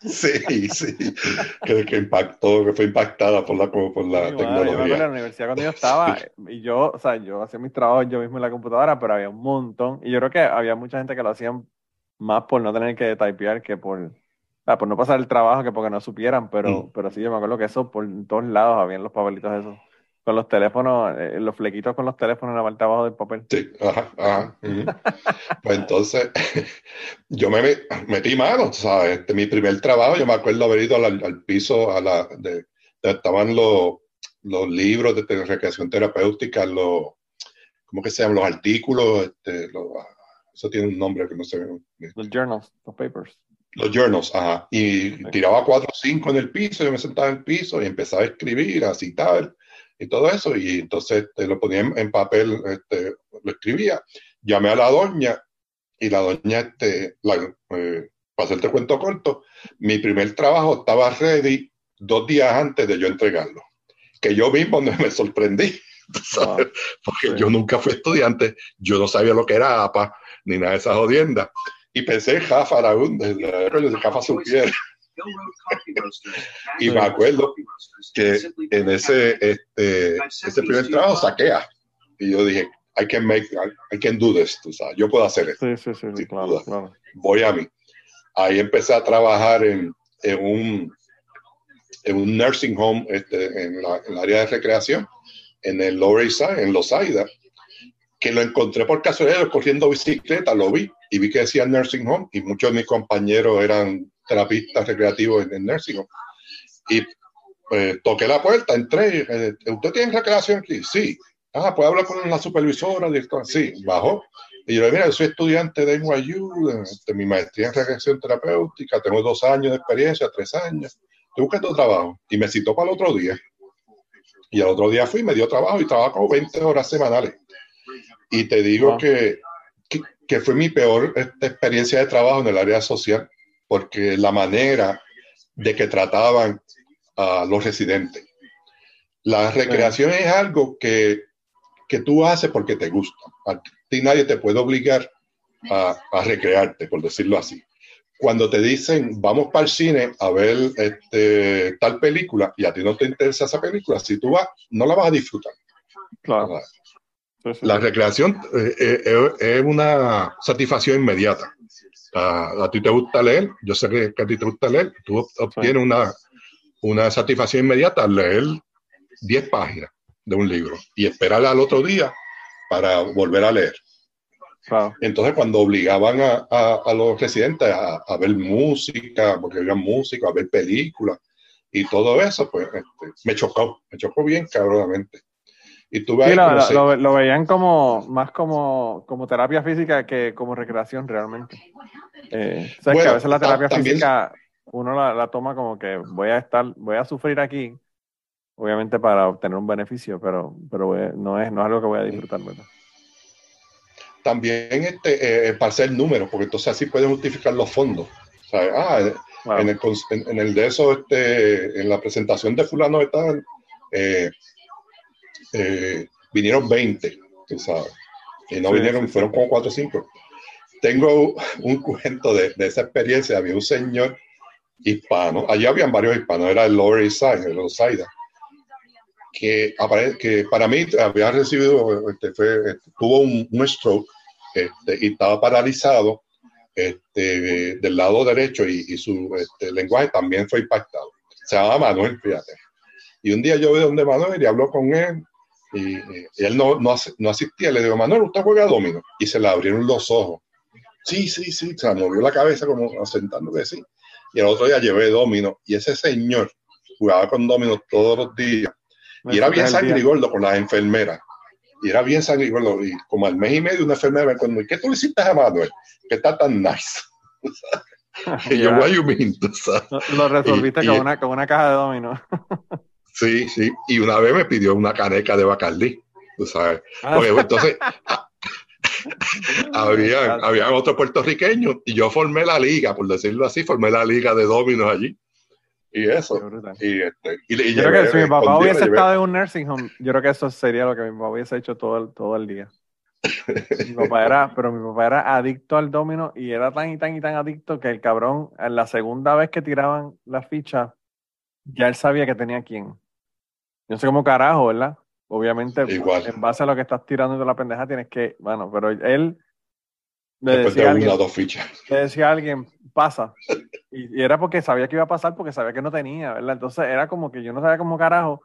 Sí, sí, que, que impactó, que fue impactada por la, por la tecnología. yo me en la universidad cuando yo estaba, y yo, o sea, yo hacía mis trabajos yo mismo en la computadora, pero había un montón, y yo creo que había mucha gente que lo hacían más por no tener que typear que por, por no pasar el trabajo que porque no supieran, pero, mm. pero sí, yo me acuerdo que eso por todos lados habían los papelitos esos con los teléfonos, eh, los flequitos con los teléfonos en la parte abajo del papel. Sí, ajá, ajá. pues entonces, yo me metí mano, ¿sabes? Este, mi primer trabajo, yo me acuerdo haber ido al, piso, a la, de, estaban los, los libros de recreación terapéutica, los, ¿cómo que se llaman? Los artículos, este, eso tiene un nombre que no sé. Los journals, los papers. Los journals, ajá. Y tiraba cuatro o cinco en el piso, yo me sentaba en el piso y empezaba a escribir, a citar y todo eso, y entonces te lo ponía en, papel, este, lo escribía, llamé a la doña, y la doña, este, la, eh, para hacerte cuento corto, mi primer trabajo estaba ready dos días antes de yo entregarlo, que yo mismo me sorprendí, ah, porque yo nunca fui estudiante, yo no sabía lo que era APA, ni nada de esas jodiendas, y pensé, Jafa, de Jafa supiera y me acuerdo que en ese, este, ese primer trabajo saquea. Y yo dije, I can make, I, can do this, tú sabes, yo puedo hacer esto. Sí, sí, sí, claro, claro. Voy a mí. Ahí empecé a trabajar en, en un, en un nursing home este, en, la, el área de recreación, en el Lower East Side, en Los Aida, que lo encontré por casualidad corriendo bicicleta, lo vi y vi que decía nursing home y muchos de mis compañeros eran terapista recreativo en el nursing Y pues, toqué la puerta, entré, eh, ¿usted tiene recreación aquí? Sí. Ah, ¿puede hablar con la supervisora? Sí, bajó. Y yo le mira, yo soy estudiante de NYU, de, mi maestría en recreación terapéutica, tengo dos años de experiencia, tres años. Estoy buscando trabajo. Y me citó para el otro día. Y al otro día fui, me dio trabajo y trabajo 20 horas semanales. Y te digo que, que, que, fue mi peor este, experiencia de trabajo en el área social porque la manera de que trataban a los residentes. La recreación es algo que, que, tú haces porque te gusta. A ti nadie te puede obligar a, a, recrearte, por decirlo así. Cuando te dicen, vamos para el cine a ver este, tal película y a ti no te interesa esa película, si tú vas, no la vas a disfrutar. Claro. La recreación eh, eh, es una satisfacción inmediata a, ti te gusta leer, yo sé que, a ti te gusta leer, tú obtienes una, una satisfacción inmediata al leer 10 páginas de un libro y esperar al otro día para volver a leer. Entonces, cuando obligaban a, a, los residentes a, a, ver música, porque había música, a ver películas y todo eso, pues este, me chocó, me chocó bien cabronamente. Y tú sí, lo, lo, veían como más como, como terapia física que como recreación realmente. Eh, o sea, que a veces la terapia física uno la, toma como que voy a estar, voy a sufrir aquí, obviamente para obtener un beneficio, pero, pero no, es, no es algo que voy a disfrutar, ¿verdad? También este, eh, para hacer números, porque entonces así pueden justificar los fondos. Ah, en, el, en, el, de eso, este, en la presentación de fulano de tal, eh, eh, vinieron 20, ¿sabes? Y no vinieron, fueron como 4 o 5. Tengo un cuento de, de, esa experiencia. Había un señor hispano, allí habían varios hispanos, era el Lower East Side, el Osaida, que, que para mí había recibido, este, fue, este, tuvo un, stroke este, y estaba paralizado este, del lado derecho y, y su este, lenguaje también fue impactado. Se llama Manuel, fíjate. Y un día yo vi donde Manuel y habló con él y, él no, no, no, asistía. Le digo, Manuel, ¿usted juega domino? Y se le abrieron los ojos. Sí, sí, sí. Se movió la cabeza como asentando que sí. Y el otro día llevé domino. Y ese señor jugaba con domino todos los días. y era bien sangre y gordo con las enfermeras. y era bien sanguíneo. Y como al mes y medio, una enfermera me dijo, ¿qué tú le hiciste a Manuel? Que está tan nice. y yo, you mean? Lo resolviste con, una, con una caja de domino. Sí, sí. Y una vez me pidió una caneca de Bacardí. Tú sabes. Ah. entonces, habían, habían otros puertorriqueños y yo formé la liga, por decirlo así, formé la liga de dominos allí. Y eso. Y, este, y, yo creo que si mi papá hubiese estado en un nursing home, yo creo que eso sería lo que mi papá hubiese hecho todo el, todo el día. mi papá era, pero mi papá era adicto al domino y era tan y tan y tan adicto que el cabrón, en la segunda vez que tiraban la ficha, ya él sabía que tenía quién. Yo no sé cómo carajo, ¿verdad? Obviamente, en base a lo que estás tirando de la pendeja, tienes que, bueno, pero él le decía, alguien, le decía a alguien, pasa. Y, era porque sabía que iba a pasar, porque sabía que no tenía, ¿verdad? Entonces era como que yo no sabía cómo carajo.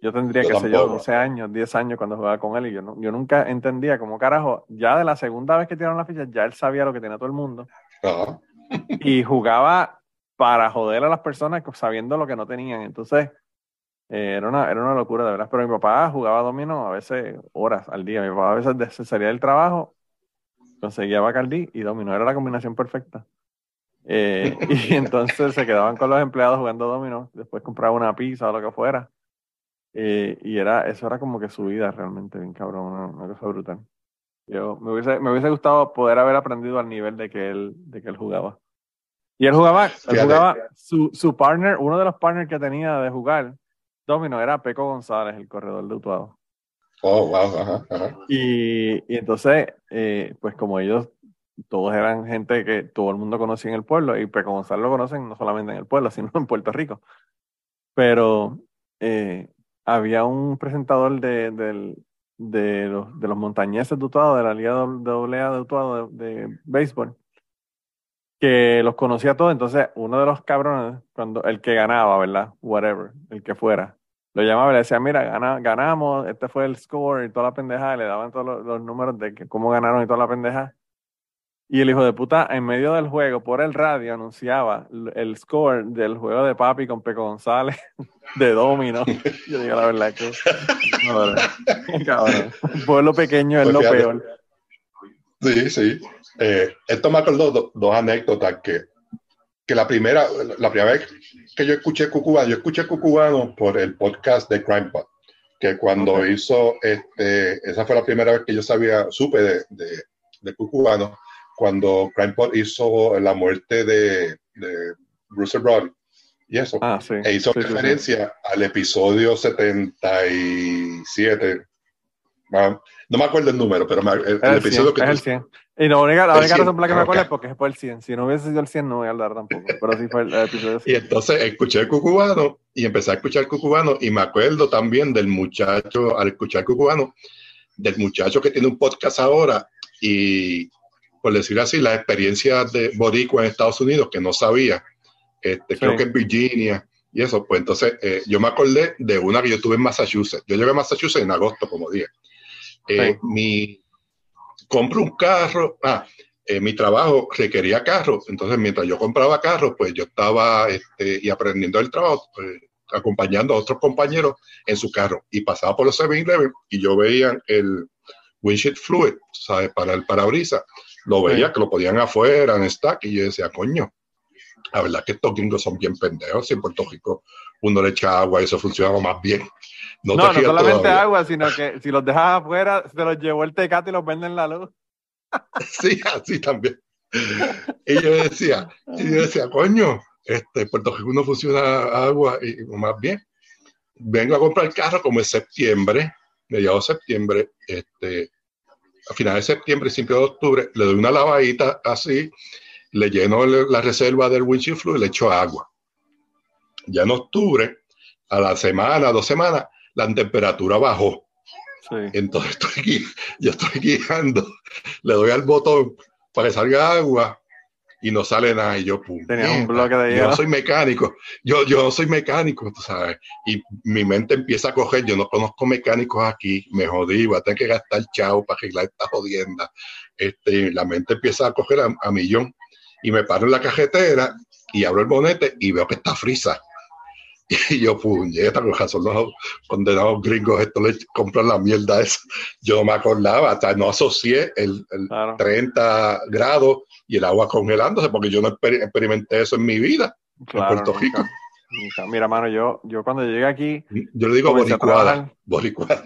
Yo tendría, que ser yo, 12 años, 10 años cuando jugaba con él y yo, no, yo nunca entendía cómo carajo, ya de la segunda vez que tiraron la ficha, ya él sabía lo que tenía todo el mundo. y jugaba para joder a las personas sabiendo lo que no tenían. Entonces, eh, era, una, era una locura, de verdad. Pero mi papá jugaba domino a veces horas al día. Mi papá a veces salía del trabajo, conseguía Bacardí y domino. Era la combinación perfecta. Eh, y entonces se quedaban con los empleados jugando domino. Después compraba una pizza o lo que fuera. Eh, y era, eso era como que su vida realmente, bien cabrón, una, cosa brutal. Yo, me, hubiese, me hubiese gustado poder haber aprendido al nivel de que él, de que él jugaba. Y él jugaba, él jugaba su, su partner, uno de los partners que tenía de jugar, Domino era Peco González, el corredor de Utuado. Oh, wow, ajá, ajá. Y, y entonces, eh, pues como ellos todos eran gente que todo el mundo conocía en el pueblo, y Peco González lo conocen no solamente en el pueblo, sino en Puerto Rico. Pero eh, había un presentador de, de, de, los, de los montañeses de Utuado, de la Liga AA de Utuado de, de béisbol, que los conocía todos, entonces uno de los cabrones, cuando el que ganaba, ¿verdad? Whatever, el que fuera, lo llamaba y le decía, mira, ganamos, este fue el score y toda la pendeja, le daban todos los, números de que, cómo ganaron y toda la pendeja. Y el hijo de puta, en medio del juego, por el radio, anunciaba el score del juego de papi con Peco González de Domino. Yo digo la verdad que. No, cabrón. Un pueblo pequeño es pues lo peor. Sí, sí. Eh, esto me acordó dos anécdotas que, que la primera, la primera vez que yo escuché Cucubano, yo escuché Cucubano por el podcast de Crime que cuando hizo, este, esa fue la primera vez que yo sabía, supe de, de, de Cucubano, cuando Crime hizo la muerte de, de Bruce Brody y eso, ah, e hizo referencia al episodio 77, no, me acuerdo el número, pero el, episodio que... Es el 100. Y la única, la única razón por la que me acuerdo es porque es por el 100. Si no hubiese sido el 100, no voy a hablar tampoco. Pero sí fue el, episodio 100. Y entonces escuché el cucubano y empecé a escuchar el cucubano y me acuerdo también del muchacho, al escuchar el cucubano, del muchacho que tiene un podcast ahora y, por decirlo así, las experiencias de Boricua en Estados Unidos que no sabía. Este, Creo que en Virginia y eso. Pues entonces eh, yo me acordé de una que yo tuve en Massachusetts. Yo llegué a Massachusetts en agosto, como dije. Eh, mi compro un carro, ah, eh, mi trabajo requería carro, entonces mientras yo compraba carros, pues yo estaba este, y aprendiendo el trabajo, pues, acompañando a otros compañeros en su carro y pasaba por los 7-Eleven y yo veía el windshield fluid, ¿sabes? Para el parabrisas, lo veía que lo podían afuera en stack y yo decía, coño, la verdad que estos gringos son bien pendejos, si en Puerto Rico uno le echa agua y eso funcionaba más bien. No, no, solamente agua, sino que si los dejas afuera, se los llevó el tecate y los venden en la luz. sí, así también. Y yo decía, y yo decía, coño, este, Puerto Rico no funciona agua y más bien. Vengo a comprar el carro como en septiembre, mediados de septiembre, este, a finales de septiembre, principios de octubre, le doy una lavadita así, le lleno la reserva del windshield fluid y le echo agua. Ya en octubre, a la semana, dos semanas, la temperatura bajó. Entonces estoy yo estoy guiando, le doy al botón para que salga agua y no sale nada. Y yo, pum. Tenía un bloque de Yo soy mecánico, yo, yo soy mecánico, tú sabes. Y mi mente empieza a coger, yo no conozco mecánicos aquí, me jodí, voy a tener que gastar chavo para arreglar esta jodienda. Este, la mente empieza a coger a, millón y me paro en la cajetera y abro el bonete y veo que está frisa Y yo, puñeta, con razón los condenados gringos, esto le compran la mierda esa. Yo no me acordaba, hasta no asocié el, el Claro. 30 grados y el agua congelándose, porque yo no exper- experimenté eso en mi vida, Claro, en Puerto nunca, Rico. nunca. Mira, mano, yo, yo cuando llegué aquí, Yo le digo boricuada, boricuada.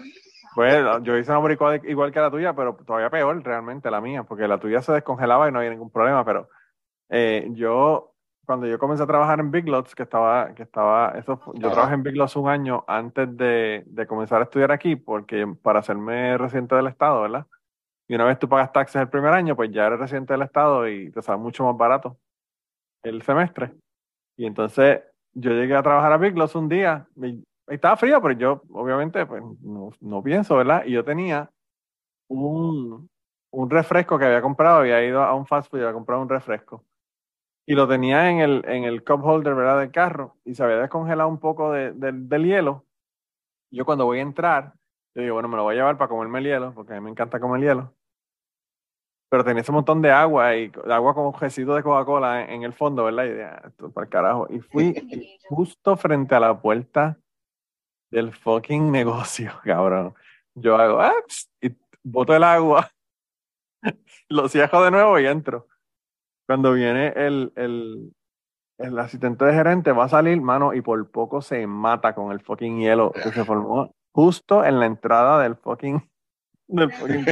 pues yo hice una boricua de- igual que la tuya, pero todavía peor realmente la mía, porque la tuya se descongelaba y no había ningún problema, pero eh, yo, cuando yo comencé a trabajar en Big Lots, que estaba, que estaba, eso, yo trabajé en Big Lots un año antes de, de comenzar a estudiar aquí, porque para hacerme residente del Estado, ¿verdad? Y una vez tú pagas taxes el primer año, pues ya eres residente del Estado y te sale mucho más barato el semestre. Y entonces yo llegué a trabajar a Big Lots un día, y estaba frío, pero yo obviamente pues, no, no pienso, ¿verdad? Y yo tenía un, un refresco que había comprado, había ido a un fast food y había comprado un refresco. Y lo tenía en el, en el cup holder, ¿verdad? Del carro y se había descongelado un poco de- del- del hielo. Yo cuando voy a entrar, yo digo, bueno, me lo voy a llevar para comerme el hielo, porque a mí me encanta comer hielo. Pero tenía ese montón de agua y de agua con residuos de Coca-Cola en, en el fondo, ¿verdad? Y dije, "Ah, esto es para el carajo. Y fui y justo frente a la puerta del fucking negocio, cabrón. Yo hago, ah, y boto el agua, lo cierro de nuevo y entro. Cuando viene el, el, el asistente de gerente, va a salir, mano, y por poco se mata con el fucking hielo que se formó justo en la entrada del fucking, del fucking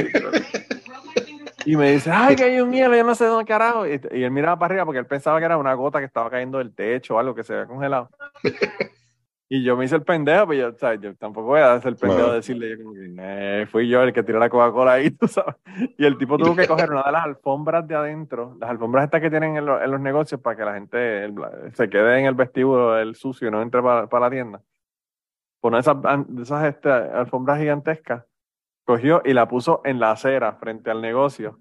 Y me dice, ay, que hay un hielo, yo no sé dónde carajo. Y, y él miraba para arriba porque él pensaba que era una gota que estaba cayendo del techo o algo que se había congelado. Y yo me hice el pendejo, pero yo, o sea, yo tampoco voy a hacer el pendejo de decirle, yo como que, "Eh, fui yo el que tiró la Coca-Cola ahí, tú sabes. Y el tipo tuvo que coger una de las alfombras de adentro, las alfombras estas que tienen en, lo- en los negocios para que la gente el- se quede en el vestíbulo el sucio y no entre para la tienda. Poner esas, esas este, alfombras gigantescas, cogió y la puso en la acera frente al negocio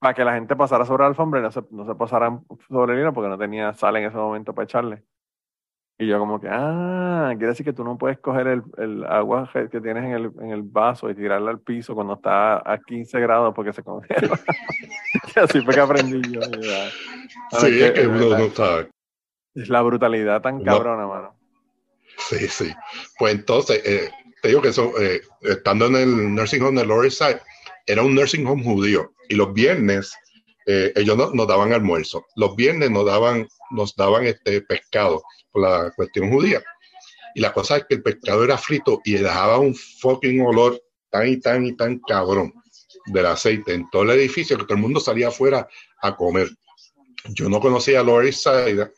para que la gente pasara sobre la alfombra y no se, no se pasaran sobre el hilo porque no tenía sal en ese momento para echarle. Y yo como que, ah, quiere decir que tú no puedes coger el, el agua que tienes en el, en el vaso y tirarla al piso cuando está a 15 grados porque se congela. Y así fue que aprendí yo. Sí, es es que uno no sabe. Es la brutalidad tan No. cabrona, mano. Sí, sí. Pues entonces, eh, te digo que eso, eh, estando en el nursing home de Lower East Side, era un nursing home judío. Y los viernes, eh, ellos no- nos daban almuerzo. Los viernes nos daban, nos daban este pescado la cuestión judía. Y la cosa es que el pescado era frito y dejaba un fucking olor tan y tan y tan cabrón del aceite en todo el edificio que todo el mundo salía afuera a comer. Yo no conocía a Lower East Side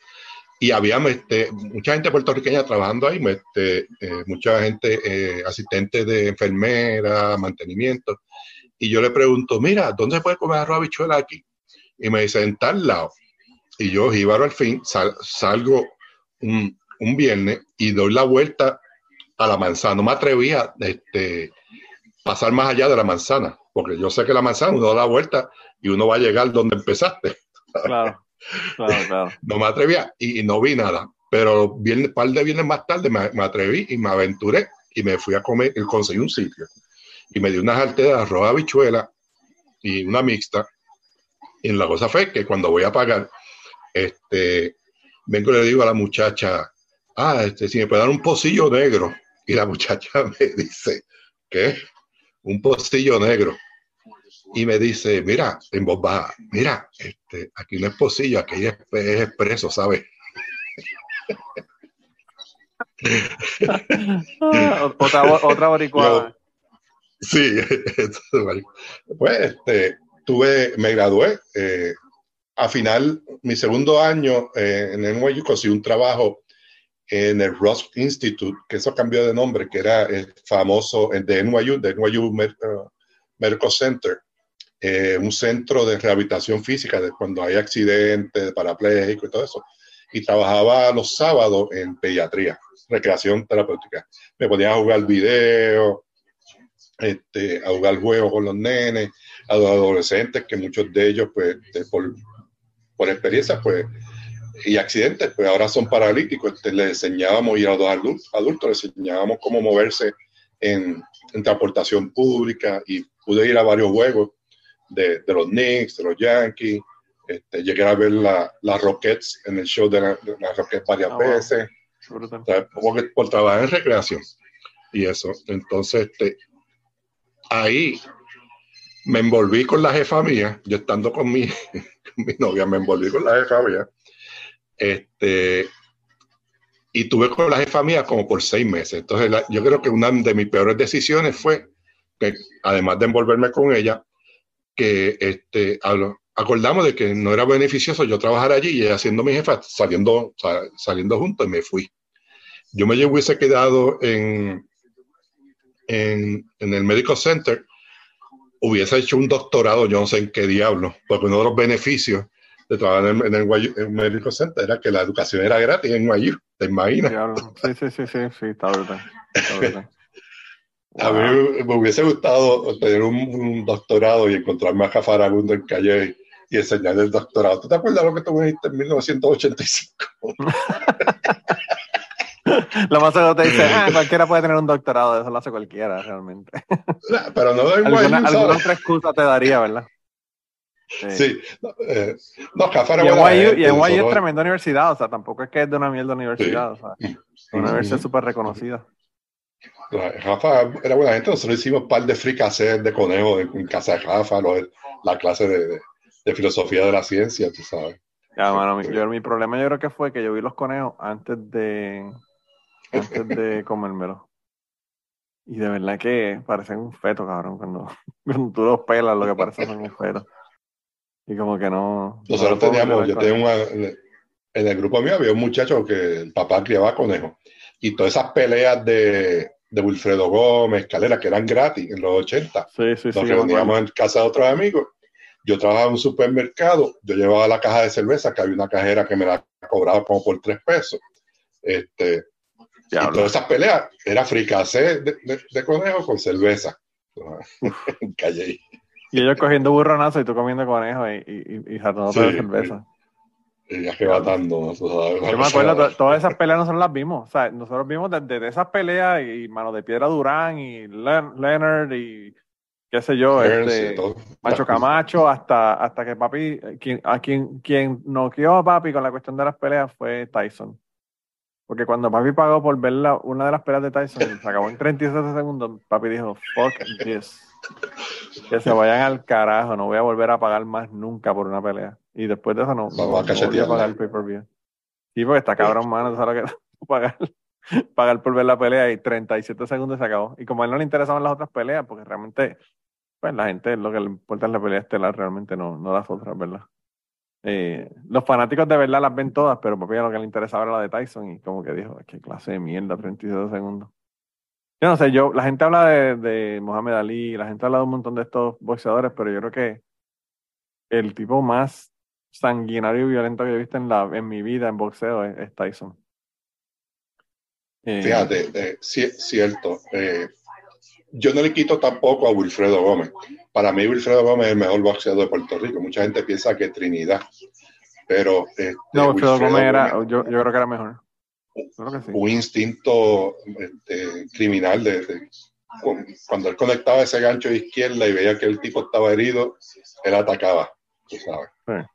y había este, mucha gente puertorriqueña trabajando ahí, este, eh, mucha gente, eh, asistentes de enfermera, mantenimiento. Y yo le pregunto, mira, ¿dónde se puede comer arroz habichuela aquí? Y me dice, en tal lado. Y yo, jíbaro al fin, sal- salgo un, un viernes y doy la vuelta a la manzana. No me atrevía a este, pasar más allá de la manzana, porque yo sé que la manzana uno da la vuelta y uno va a llegar donde empezaste. Claro, claro, claro. No me atrevía y, y no vi nada. Pero un par de viernes más tarde me, me atreví y me aventuré y me fui a comer y conseguí un sitio. Y me di unas arteras de arroz habichuela y una mixta. Y la cosa fue que cuando voy a pagar, este, vengo y le digo a la muchacha, ah, este, si me puede dar un pocillo negro. Y la muchacha me dice, ¿qué? Un pocillo negro. Y me dice, mira, en voz baja, mira, este, aquí no es pocillo, aquí es, es expreso, ¿sabes? Otra, otra boricuada. Sí, pues este, tuve, me gradué. eh, a final, mi segundo año eh, en NYU conseguí un trabajo en el Ross Institute, que eso cambió de nombre, que era el famoso de NYU, de NYU Med- uh, Medical Center, eh, un centro de rehabilitación física de cuando hay accidentes, parapléjico y todo eso. Y trabajaba los sábados en pediatría, recreación terapéutica. Me ponía a jugar video, este, a jugar juegos con los nenes, a los adolescentes, que muchos de ellos, pues, de- por, por experiencia, pues, y accidentes, pues ahora son paralíticos. Este, les enseñábamos, y a los adultos, adultos les enseñábamos cómo moverse en, en transportación pública y pude ir a varios juegos de, de los Knicks, de los Yankees. Este, llegué a ver la- las Rockets en el show de, la- las Rockets varias Ah, wow. veces. por trabajar en recreación y eso. Entonces, este, ahí me envolví con la jefa mía, yo estando con mi, mi novia, me envolví con la jefa mía, este, y tuve con la jefa mía como por seis meses. Entonces, yo creo que una de mis peores decisiones fue que, además de envolverme con ella, que este, acordamos de que no era beneficioso yo trabajar allí y ella siendo mi jefa, saliendo, saliendo juntos, y me fui. Yo me hubiese quedado en, en, en el Medical Center, hubiese hecho un doctorado, yo no sé en qué diablo, porque uno de los beneficios de trabajar en, el, en Medical Center era que la educación era gratis en Guayú, ¿te imaginas? Sí, sí, sí, sí, sí, está Está A mí me hubiese gustado tener un, doctorado y encontrarme a Faragundo en calle y enseñarle el doctorado. ¿Tú te acuerdas lo que tú me dijiste en 1985? lo más seguro te dice, ah, cualquiera puede tener un doctorado, eso lo hace cualquiera realmente. pero no doy alguna, alguna otra excusa te daría, ¿verdad? Sí. No, eh, no y en NYU, es tremenda universidad, o sea, tampoco es que es de una mierda universidad, o sea, una universidad súper reconocida. Rafa era buena gente, nosotros hicimos un par de fricasés de conejo en, casa de Rafa, la clase de, de, filosofía de la ciencia, tú sabes. Ya, mano, mi, yo, mi problema yo creo que fue que yo vi los conejos antes de, antes de comérmelo. Y de verdad que parecen un feto, cabrón, cuando, cuando tú los pelas, lo que parecen un feto. Y como que no. Nosotros teníamos, yo tenía en el grupo mío había un muchacho que el papá criaba conejos. Y todas esas peleas de, de Wilfredo Gómez, Calera, que eran gratis en los 80. Sí, sí, Nos reuníamos en casa de otros amigos. Yo trabajaba en un supermercado, yo llevaba la caja de cerveza, que había una cajera que me la cobraba como por tres pesos. Este, y todas esas peleas era fricacé de, de, conejo con cerveza. Calle. Y ellos cogiendo burronazo y tú comiendo conejo y, y, y, y de cerveza. Y va dando. Yo me acuerdo, todas esas peleas nosotros las vimos. O sea, nosotros vimos desde esas peleas y Mano de Piedra Durán y Leonard y qué sé yo, este, Macho Camacho, hasta, hasta que papi, quien, a quien, quien noqueó a papi con la cuestión de las peleas fue Tyson. Porque cuando papi pagó por ver una de las peleas de Tyson, se acabó en 37 segundos, papi dijo, fuck this. Que se vayan al carajo, no voy a volver a pagar más nunca por una pelea. Y después de eso no, no, voy a pagar el pay-per-view. Sí, porque está cabrón, mano, sabes lo que pagar, pagar por ver la pelea y 37 segundos se acabó. Y como a él no le interesaban las otras peleas, porque realmente, pues la gente lo que le importa es la pelea estelar, realmente no, no las otras, ¿verdad? Eh, los fanáticos de verdad las ven todas, pero papi lo que le interesaba era la de Tyson y como que dijo, qué clase de mierda, 37 segundos. Yo no sé, yo, la gente habla de, de Mohamed Ali, la gente habla de un montón de estos boxeadores, pero yo creo que el tipo más sanguinario y violento que he visto en, la, en mi vida en boxeo es, Tyson. Eh, Fíjate, eh, cierto. Eh, yo no le quito tampoco a Wilfredo Gómez. Para mí, Wilfredo Gómez es el mejor boxeador de Puerto Rico. Mucha gente piensa que Trinidad, pero. Este, no, Wilfredo, Gómez era, yo, yo creo que era mejor un instinto este, criminal de, cuando él conectaba ese gancho de izquierda y veía que el tipo estaba herido, él atacaba, tú sabes.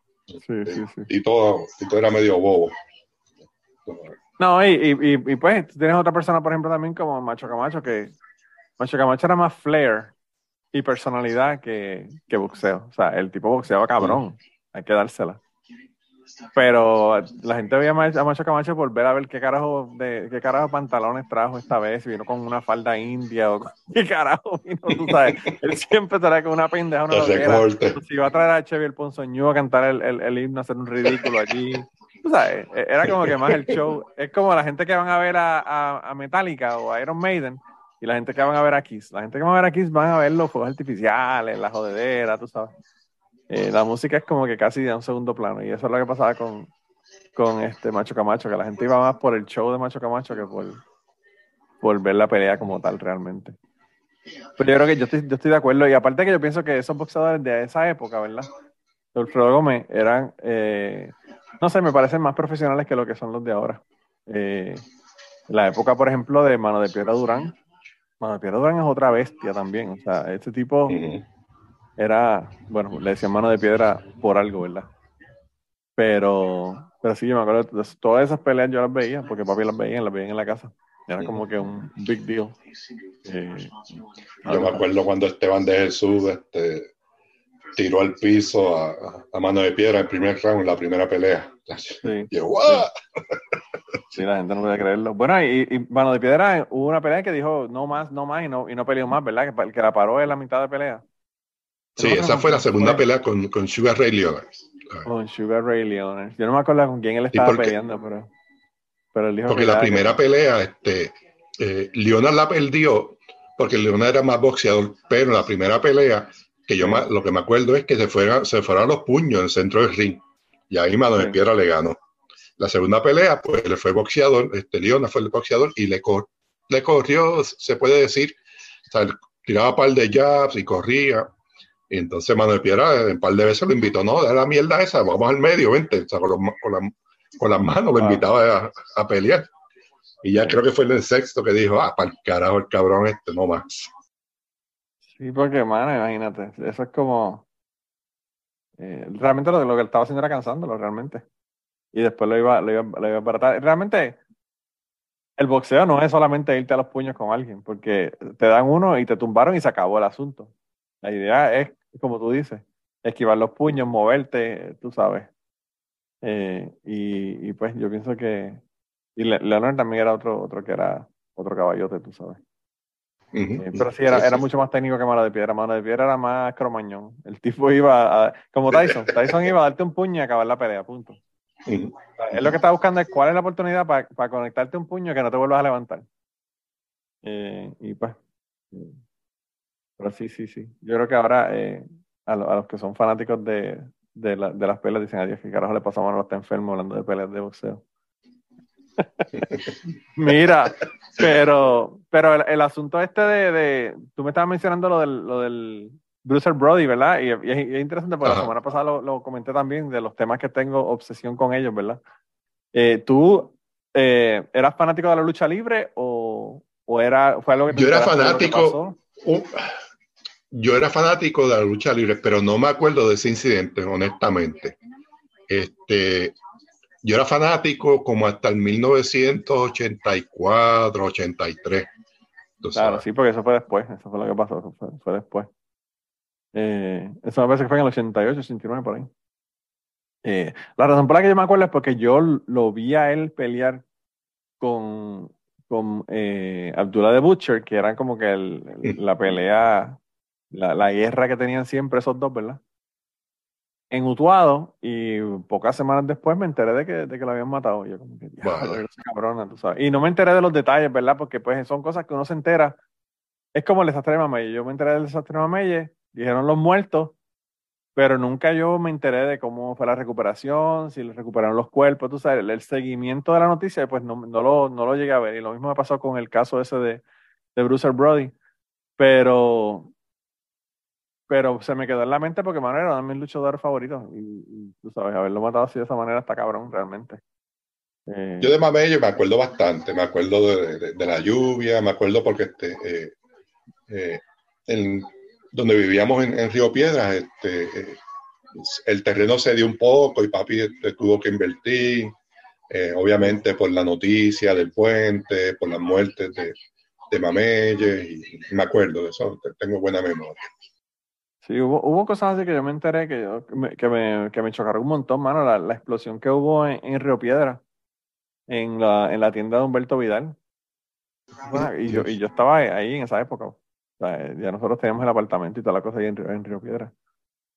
Y, todo, era medio bobo. No, y, y, pues tienes otra persona, por ejemplo, también como Macho Camacho, que Macho Camacho era más flair y personalidad que, que boxeo. O sea, el tipo boxeaba cabrón, hay que dársela. Pero la gente veía a Macho Camacho por ver a ver qué carajo de qué carajo pantalones trajo esta vez, vino con una falda india o qué carajo vino, tú sabes. Él siempre trae con una pendeja, una Si iba a traer a Chevy el Ponzoñú a cantar el, el, el himno, hacer un ridículo allí. Tú sabes, e, era como que más el show. Es como la gente que van a ver a, a, a Metallica o a Iron Maiden y la gente que van a ver a Kiss. La gente que van a ver a Kiss van a ver los fuegos artificiales, la jodedera, tú sabes. Eh, la música es como que casi de un segundo plano. Y eso es lo que pasaba con, con este Macho Camacho, que la gente iba más por el show de Macho Camacho que por, por ver la pelea como tal realmente. Pero yo creo que yo estoy, yo estoy de acuerdo. Y aparte que yo pienso que esos boxeadores de esa época, ¿verdad? Gómez eran, eh, no sé, me parecen más profesionales que lo que son los de ahora. Eh, la época, por ejemplo, de Mano de Piedra Durán. Mano de Piedra Durán es otra bestia también. O sea, este tipo era, bueno, le decían mano de piedra por algo, ¿verdad? Pero Pero sí, yo me acuerdo de todas esas peleas yo las veía, porque papi las veía, las veía en la casa. Era como que un big deal. Eh, yo me acuerdo cuando Esteban de Jesús este, tiró al piso a, a, mano de piedra en primer round, en la primera pelea. Sí, y yo, sí. La gente no puede creerlo. Bueno, y, y, mano de piedra hubo una pelea que dijo no más, no más, y no, y no peleó más, ¿verdad? Que, el que la paró en la mitad de pelea. Sí, esa fue la segunda pelea con, con Sugar Ray Leonard. Con Sugar Ray Leonard. Yo no me acuerdo con quién él estaba peleando, pero, pero él dijo Porque la primera pelea, este, eh, Leonard la perdió porque Leonard era más boxeador, pero la primera pelea, que yo lo que me acuerdo es que se fueron, se fueron los puños en el centro del ring, y ahí Mano de Piedra le ganó. La segunda pelea, pues él fue boxeador, este Leonard fue el boxeador y le, le corrió, se puede decir, o tiraba un par de jabs y corría. Y entonces Manuel Piedra un par de veces lo invitó, no, de la mierda esa, vamos al medio, vente, con, las manos lo invitaba a, pelear. Y ya creo que fue en el sexto que dijo, ah, para el carajo el cabrón este, no más. Sí, porque, mano, imagínate, eso es como... Eh, realmente lo, lo, que él estaba haciendo era cansándolo, realmente. Y después lo iba, lo iba, lo iba a baratar. Realmente, el boxeo no es solamente irte a los puños con alguien, porque te dan uno y te tumbaron y se acabó el asunto. La idea es, como tú dices, esquivar los puños, moverte, tú sabes. Eh, y, pues yo pienso que. Y Leonard también era otro, otro que era otro caballote, tú sabes. Eh, pero sí, era, era mucho más técnico que Mano de Piedra. Mano de Piedra era más cromañón. El tipo iba a. Como Tyson. Tyson iba a darte un puño y acabar la pelea, punto. Es lo que está buscando es cuál es la oportunidad para conectarte un puño que no te vuelvas a levantar. Eh, y pues. Pero sí, sí, sí. Yo creo que ahora eh, a, los que son fanáticos de, de, las peleas dicen, adiós, que carajo le pasa a está enfermo hablando de peleas de boxeo. Mira, pero, pero el, asunto este de, de, tú me estabas mencionando lo del, lo del Bruiser Brody, ¿verdad? Y, es, interesante porque la semana pasada lo, comenté también de los temas que tengo obsesión con ellos, ¿verdad? Eh, ¿Tú eh, eras fanático de la lucha libre o, o era, fue algo que Yo era fanático, yo era fanático de la lucha libre, pero no me acuerdo de ese incidente, honestamente. Este, yo era fanático como hasta el 1984, 83. Claro, sí, porque eso fue después, eso fue lo que pasó, fue, después. Eh, eso me parece que fue en el 88, 89, por ahí. Eh, la razón por la que yo me acuerdo es porque yo lo vi a él pelear con, con eh, Abdullah de Butcher, que era como que la pelea la, la, guerra que tenían siempre esos dos, ¿verdad? En Utuado, y pocas semanas después me enteré de que, de que lo habían matado. Yo como que, cabrona, tú sabes. Y no me enteré de los detalles, ¿verdad? Porque pues son cosas que uno se entera. Es como el desastre de Mameye. Yo me enteré del desastre de Mameye, dijeron los muertos, pero nunca yo me enteré de cómo fue la recuperación, si le recuperaron los cuerpos, tú sabes, el, seguimiento de la noticia, pues no, no, lo, no lo llegué a ver. Y lo mismo me pasó con el caso ese de, de Bruce Brody. Pero pero se me quedó en la mente porque Manuel era uno de mis luchadores favoritos. Y, tú sabes, haberlo matado así de esa manera está cabrón, realmente. Eh, yo de Mamello me acuerdo bastante, me acuerdo de, la lluvia, me acuerdo porque este, eh, eh, donde vivíamos en, Río Piedras, este, el terreno se dio un poco y papi este, tuvo que invertir, obviamente por la noticia del puente, por las muertes de, de Mamelle, y me acuerdo de eso, tengo buena memoria. Sí, hubo, hubo cosas así que yo me enteré que, me, que, me, que me chocaron un montón, mano. La, la explosión que hubo en, Río Piedra, en la, en la tienda de Humberto Vidal. y, yo, y yo estaba ahí en esa época. Ya nosotros teníamos el apartamento y toda la cosa ahí en, en Río Piedra.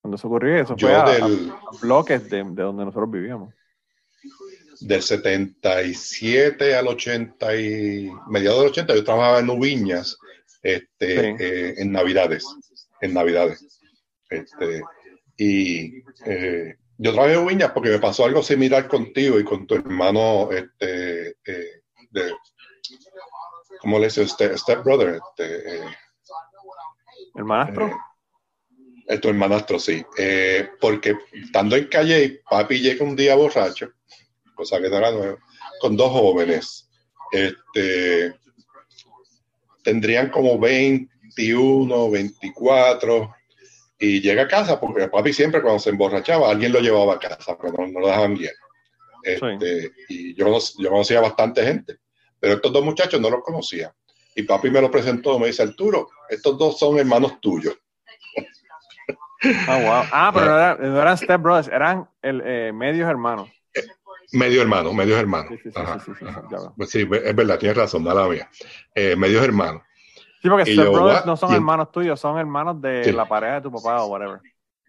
Cuando eso ocurrió, eso fue a, bloques de, de, donde nosotros vivíamos. Del 77 al 80 y mediados del 80 yo trabajaba en Ubiñas este, eh, en Navidades. En Navidades. Este, y eh, yo trabajé en Viñas porque me pasó algo similar contigo y con tu hermano, este, eh, de, ¿cómo le dice usted? Step brother. Este, eh, ¿Hermanastro? Eh, tu hermanastro, sí. porque estando en calle, papi llega un día borracho, cosa que no era nueva, con dos jóvenes. Este, tendrían como 21, 24, y llega a casa, porque papi siempre cuando se emborrachaba, alguien lo llevaba a casa, pero no, lo dejaban bien. Este, Y yo, yo conocía bastante gente, pero estos dos muchachos no los conocía. Y papi me lo presentó, me dice, Arturo, estos dos son hermanos tuyos. Ah, wow. Ah, pero no eran, no eran Step Brothers, eran el, eh, medios hermanos. Medio hermano, medios hermanos. Sí, sí, sí, pues sí, es verdad, tienes razón, mala mía. Eh, medios hermanos. Sí, porque Step Brothers no son hermanos tuyos, son hermanos de la pareja de tu papá o whatever.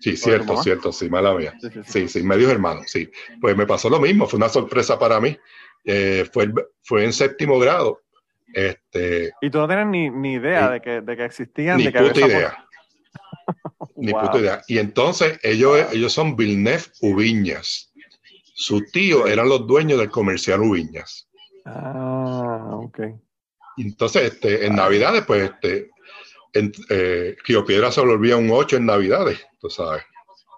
Sí, cierto, cierto, sí, mala mía. Sí, sí, medios hermanos, sí. Pues me pasó lo mismo, fue una sorpresa para mí. Eh, fue, fue en séptimo grado. Este, y tú no tienes ni, ni idea de, que, de que existían. Ni de que puta idea. ni puta idea. Y entonces ellos, ellos son Villeneuve Ubiñas. Su tío eran los dueños del comercial Ubiñas. Ah, ok. Entonces, este, en Navidades, pues, este, en eh, Río Piedra se volvía un 8 en Navidades, tú sabes.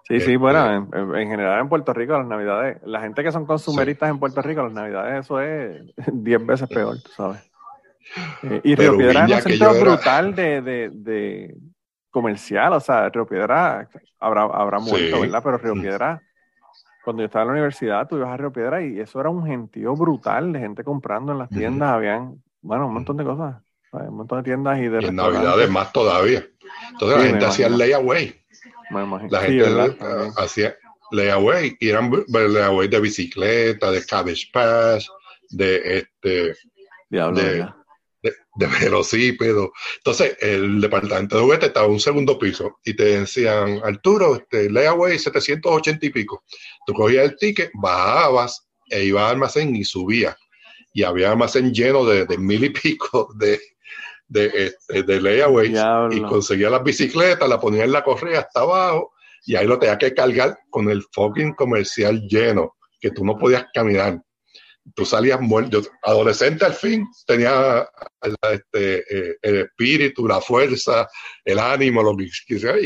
Sí, sí, bueno, este, en, general en Puerto Rico las Navidades, la gente que son consumeristas en Puerto Rico, las Navidades, eso es 10 veces peor, tú sabes. Eh, y Río Piedra es un centro brutal de, de, de, comercial, o sea, Río Piedra habrá, habrá muerto, ¿verdad? Pero Río Piedra, cuando yo estaba en la universidad, tú ibas a Río Piedra y eso era un gentío brutal de gente comprando en las tiendas, habían, bueno, un montón de cosas, un montón de tiendas y de... Y en Navidades más todavía. Entonces la gente hacía layaway. La gente hacía layaway y eran layaway de bicicleta, de cabbage pass, de este... Diablo, de, de, de velocípedo. Entonces, el departamento de juguete estaba en un segundo piso y te decían, Arturo, este, layaway 780 y pico. Tú cogías el ticket, bajabas e ibas al almacén y subías. Y había almacén lleno de, de mil y pico de, de, este, de, layaway y conseguía las bicicletas, la ponía en la correa hasta abajo y ahí lo tenía que cargar con el fucking comercial lleno, que tú no podías caminar tú salías muerto. adolescente al fin tenía este, eh, el espíritu, la fuerza, el ánimo, lo que quisiera,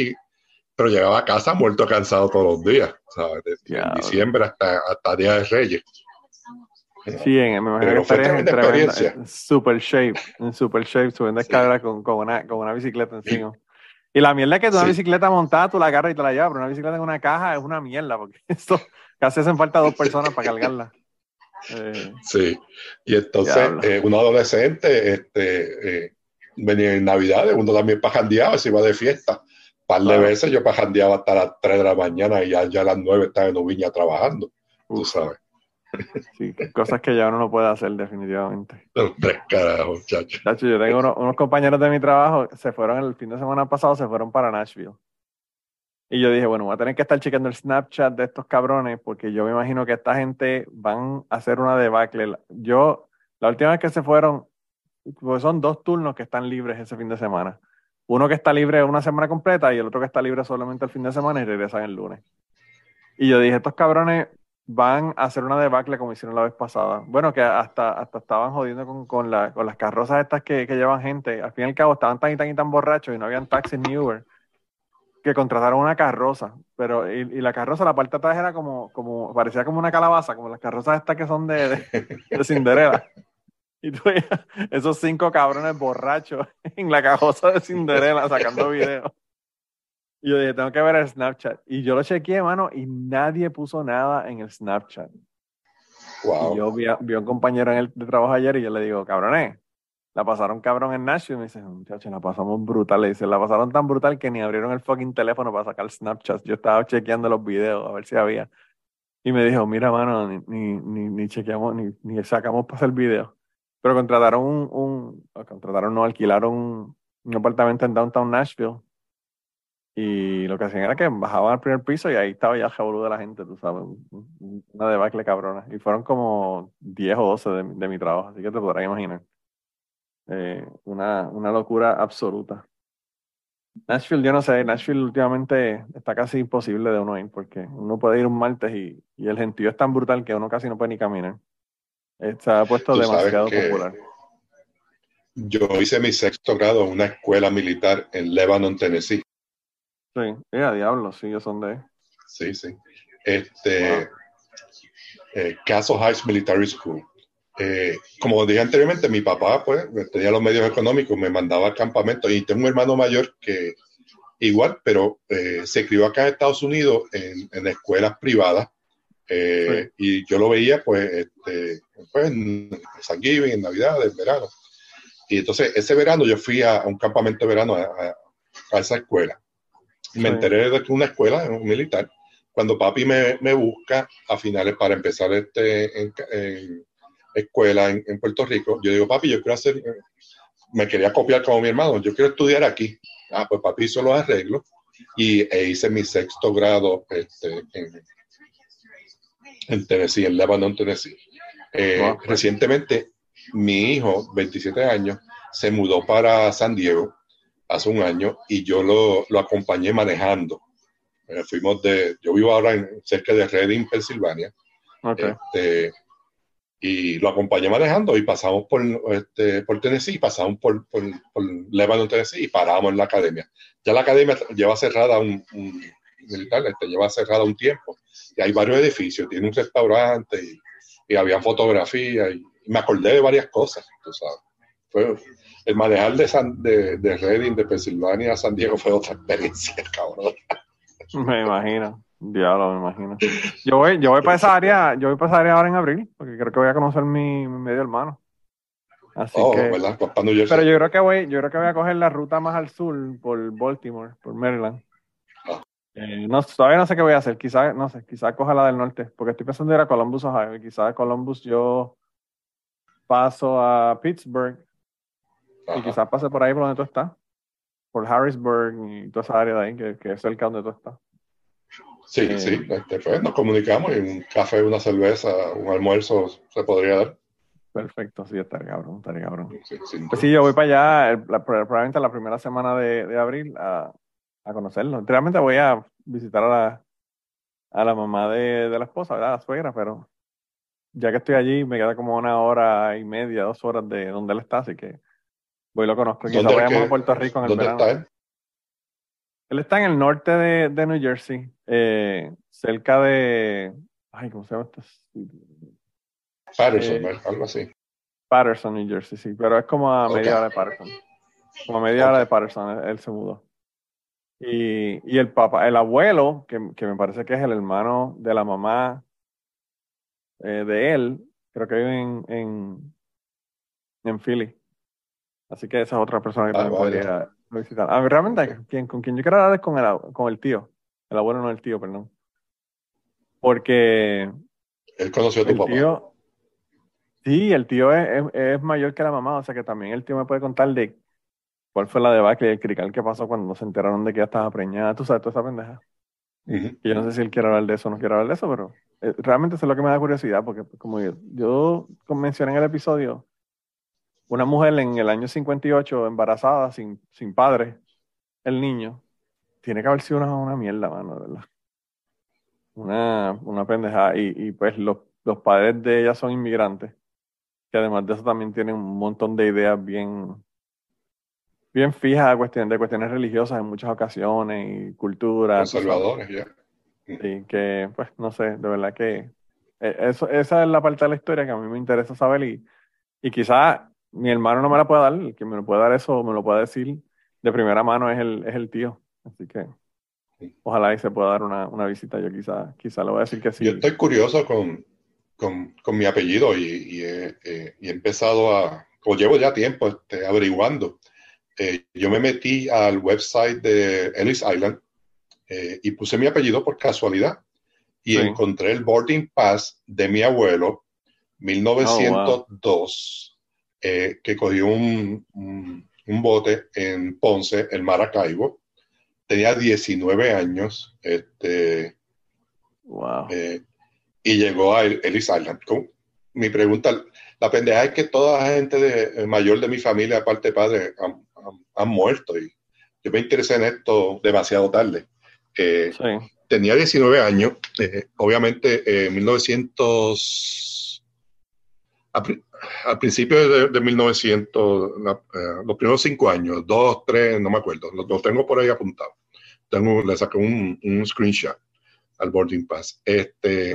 pero llegaba a casa muerto cansado todos los días, ¿sabes? De, diciembre hasta, hasta Día de Reyes. Sí, en, me imagino que en experiencia. super shape, en super shape, subiendo escaleras con, con, una, con una bicicleta encima. Y la mierda es que una bicicleta montada, tú la agarras y te la llevas, pero una bicicleta en una caja es una mierda, porque esto casi hacen falta dos personas para cargarla. Sí, y entonces eh, un adolescente este, eh, venía en Navidades, uno también pajandeaba, se iba de fiesta. Un par de veces yo pajandeaba hasta las 3 de la mañana y ya, ya a las 9 estaba en Ubiña trabajando, tú sabes. Sí, cosas que ya uno no puede hacer definitivamente. Tres carajos, chacho. Chacho, yo tengo unos compañeros de mi trabajo, se fueron el fin de semana pasado, se fueron para Nashville. Y yo dije, bueno, voy a tener que estar chequeando el Snapchat de estos cabrones porque yo me imagino que esta gente van a hacer una debacle. Yo, la última vez que se fueron, pues son dos turnos que están libres ese fin de semana. Uno que está libre una semana completa y el otro que está libre solamente el fin de semana y regresan el lunes. Y yo dije, estos cabrones van a hacer una debacle como hicieron la vez pasada. Bueno, que hasta, hasta estaban jodiendo con, con, la, con las carrozas estas que, que, llevan gente. Al fin y al cabo estaban tan y tan y tan borrachos y no habían taxis ni Uber que contrataron una carroza, pero y, la carroza, la parte de atrás era como, como, parecía como una calabaza, como las carrozas estas que son de, de, Cinderella. Y tú esos cinco cabrones borrachos en la carroza de Cinderella sacando videos. Y yo dije, tengo que ver el Snapchat. Y yo lo chequeé, mano, y nadie puso nada en el Snapchat. Y yo vi a, vi a, un compañero en el de trabajo ayer y yo le digo, cabrones, la pasaron cabrón en Nashville. Y me dice, muchachos, la pasamos brutal. Le dice, la pasaron tan brutal que ni abrieron el fucking teléfono para sacar Snapchat. Yo estaba chequeando los videos a ver si había. Y me dijo, mira, mano, ni, ni, ni, chequeamos, ni, ni sacamos para hacer video. Pero contrataron un, un contrataron, no, alquilaron un, un apartamento en downtown Nashville. Y lo que hacían era que bajaban al primer piso y ahí estaba ya el de la gente, tú sabes, una debacle cabrona. Y fueron como 10 o 12 de, de mi trabajo, así que te podrás imaginar. Eh, una, una locura absoluta. Nashville, yo no sé, Nashville últimamente está casi imposible de uno ir porque uno puede ir un martes y, y el gentío es tan brutal que uno casi no puede ni caminar. Eh, se ha puesto demasiado popular. Yo hice mi sexto grado en una escuela militar en Lebanon, Tennessee. Sí, a diablo, sí, yo son de. Sí, sí. Este, eh, Castle Heights Military School. Eh, como dije anteriormente, mi papá pues tenía los medios económicos, me mandaba al campamento y tengo un hermano mayor que igual, pero eh, se crió acá en Estados Unidos en, en escuelas privadas Eh, y yo lo veía, pues, este, pues, en San Giving, en Navidad, en verano. Y entonces, ese verano yo fui a, un campamento de verano a, esa escuela. Me enteré de que una escuela militar, cuando papi me, me, busca a finales para empezar este en, escuela en, en, Puerto Rico, yo digo, papi, yo quiero hacer, me quería copiar como mi hermano, yo quiero estudiar aquí. Ah, pues papi hizo los arreglos y e hice mi sexto grado este, en, en Tennessee, en Lebanon, Tennessee. Eh, recientemente, mi hijo, 27 años, se mudó para San Diego hace un año y yo lo, lo acompañé manejando. Eh, fuimos de, yo vivo ahora en, cerca de Reading, Pensilvania. Este, y lo acompañé manejando y pasamos por, este, por Tennessee, pasamos por, por, por, Lebanon, Tennessee y paramos en la academia. Ya la academia lleva cerrada un, un militar, este, lleva cerrada un tiempo y hay varios edificios, tiene un restaurante y, y había fotografía y, me acordé de varias cosas, tú sabes. Fue, el manejar de, San, de, de Reading, de Pensilvania a San Diego fue otra experiencia, cabrón. Me imagino. Diablo, me imagino. Yo voy, yo voy para esa área, yo voy para esa área ahora en abril, porque creo que voy a conocer mi, mi medio hermano. Así oh, que, ¿verdad? Pero yo creo que voy, yo creo que voy a coger la ruta más al sur por Baltimore, por Maryland. Ah. Eh, no, todavía no sé qué voy a hacer, quizás, no sé, quizás coja la del norte, porque estoy pensando en ir a Columbus, Ohio, quizás de Columbus yo paso a Pittsburgh y quizás pase por ahí por donde tú estás, por Harrisburg y toda esa área de ahí, que, que es cerca donde tú estás. Sí, eh, sí, este, pues, nos comunicamos y un café, una cerveza, un almuerzo se podría dar. Perfecto, sí, estaría cabrón, estaría cabrón. Sí, sí, pues sí, yo voy para allá probablemente la primera semana de, de abril a, a, conocerlo. Realmente voy a visitar a la, a la mamá de, de la esposa, ¿verdad? la suegra, pero ya que estoy allí me queda como una hora y media, dos horas de donde él está, así que voy y lo conozco. Quizá vayamos a Puerto Rico en el ¿Dónde está él? Él está en el norte de, de New Jersey, eh, cerca de. Ay, ¿cómo se llama esto? Patterson, eh, algo así. Patterson, New Jersey, sí, pero es como a media hora de Patterson. Como a media hora de Patterson, él, se mudó. Y, y, el papá, el abuelo, que, que, me parece que es el hermano de la mamá eh, de él, creo que vive en, en, en Philly. Así que esa es otra persona que ah, también podría, visitar. A ah, realmente, con quien yo quiero hablar es con el, con el tío. El abuelo no el tío, perdón. Porque. Él conoció a tu papá. sí, el tío es, es, mayor que la mamá, o sea que también el tío me puede contar de cuál fue la debacle y el crical que pasó cuando se enteraron de que ella estaba preñada. Tú sabes, toda esa pendeja. Y yo no sé si él quiere hablar de eso o no quiere hablar de eso, pero eh, realmente eso es lo que me da curiosidad, porque como yo, yo mencioné en el episodio, una mujer en el año 58 embarazada, sin, sin padre, el niño, tiene que haber sido una, una mierda, mano, ¿verdad? Una, una pendejada. Y, y pues los, los padres de ella son inmigrantes, que además de eso también tienen un montón de ideas bien, bien fijas de cuestiones, de cuestiones religiosas en muchas ocasiones y culturas. Conservadores, ya. Sí, que pues no sé, de verdad que eh, eso, esa es la parte de la historia que a mí me interesa saber y, y quizás mi hermano no me la puede dar, el que me lo puede dar eso, me lo puede decir de primera mano es el, es el tío. Así que ojalá y se pueda dar una, una visita. Yo quizá, quizá le voy a decir que sí. Yo estoy curioso con, con, con mi apellido y, y, he, eh, y, he, empezado a, o llevo ya tiempo este, averiguando. Eh, yo me metí al website de Ellis Island eh, y puse mi apellido por casualidad y encontré el boarding pass de mi abuelo, 1902. Eh, que cogió un, un, bote en Ponce, en Maracaibo. Tenía 19 años. Este, eh, y llegó a Ellis Island. Mi pregunta, la pendeja es que toda la gente de, eh, mayor de mi familia, aparte de padre, han, muerto. Y yo me interesé en esto demasiado tarde. Tenía 19 años. obviamente, en 1900 al principio de, 1900, eh, los primeros cinco años, dos, tres, no me acuerdo, los, tengo por ahí apuntados. Tengo, le saqué un, un screenshot al boarding pass. Este,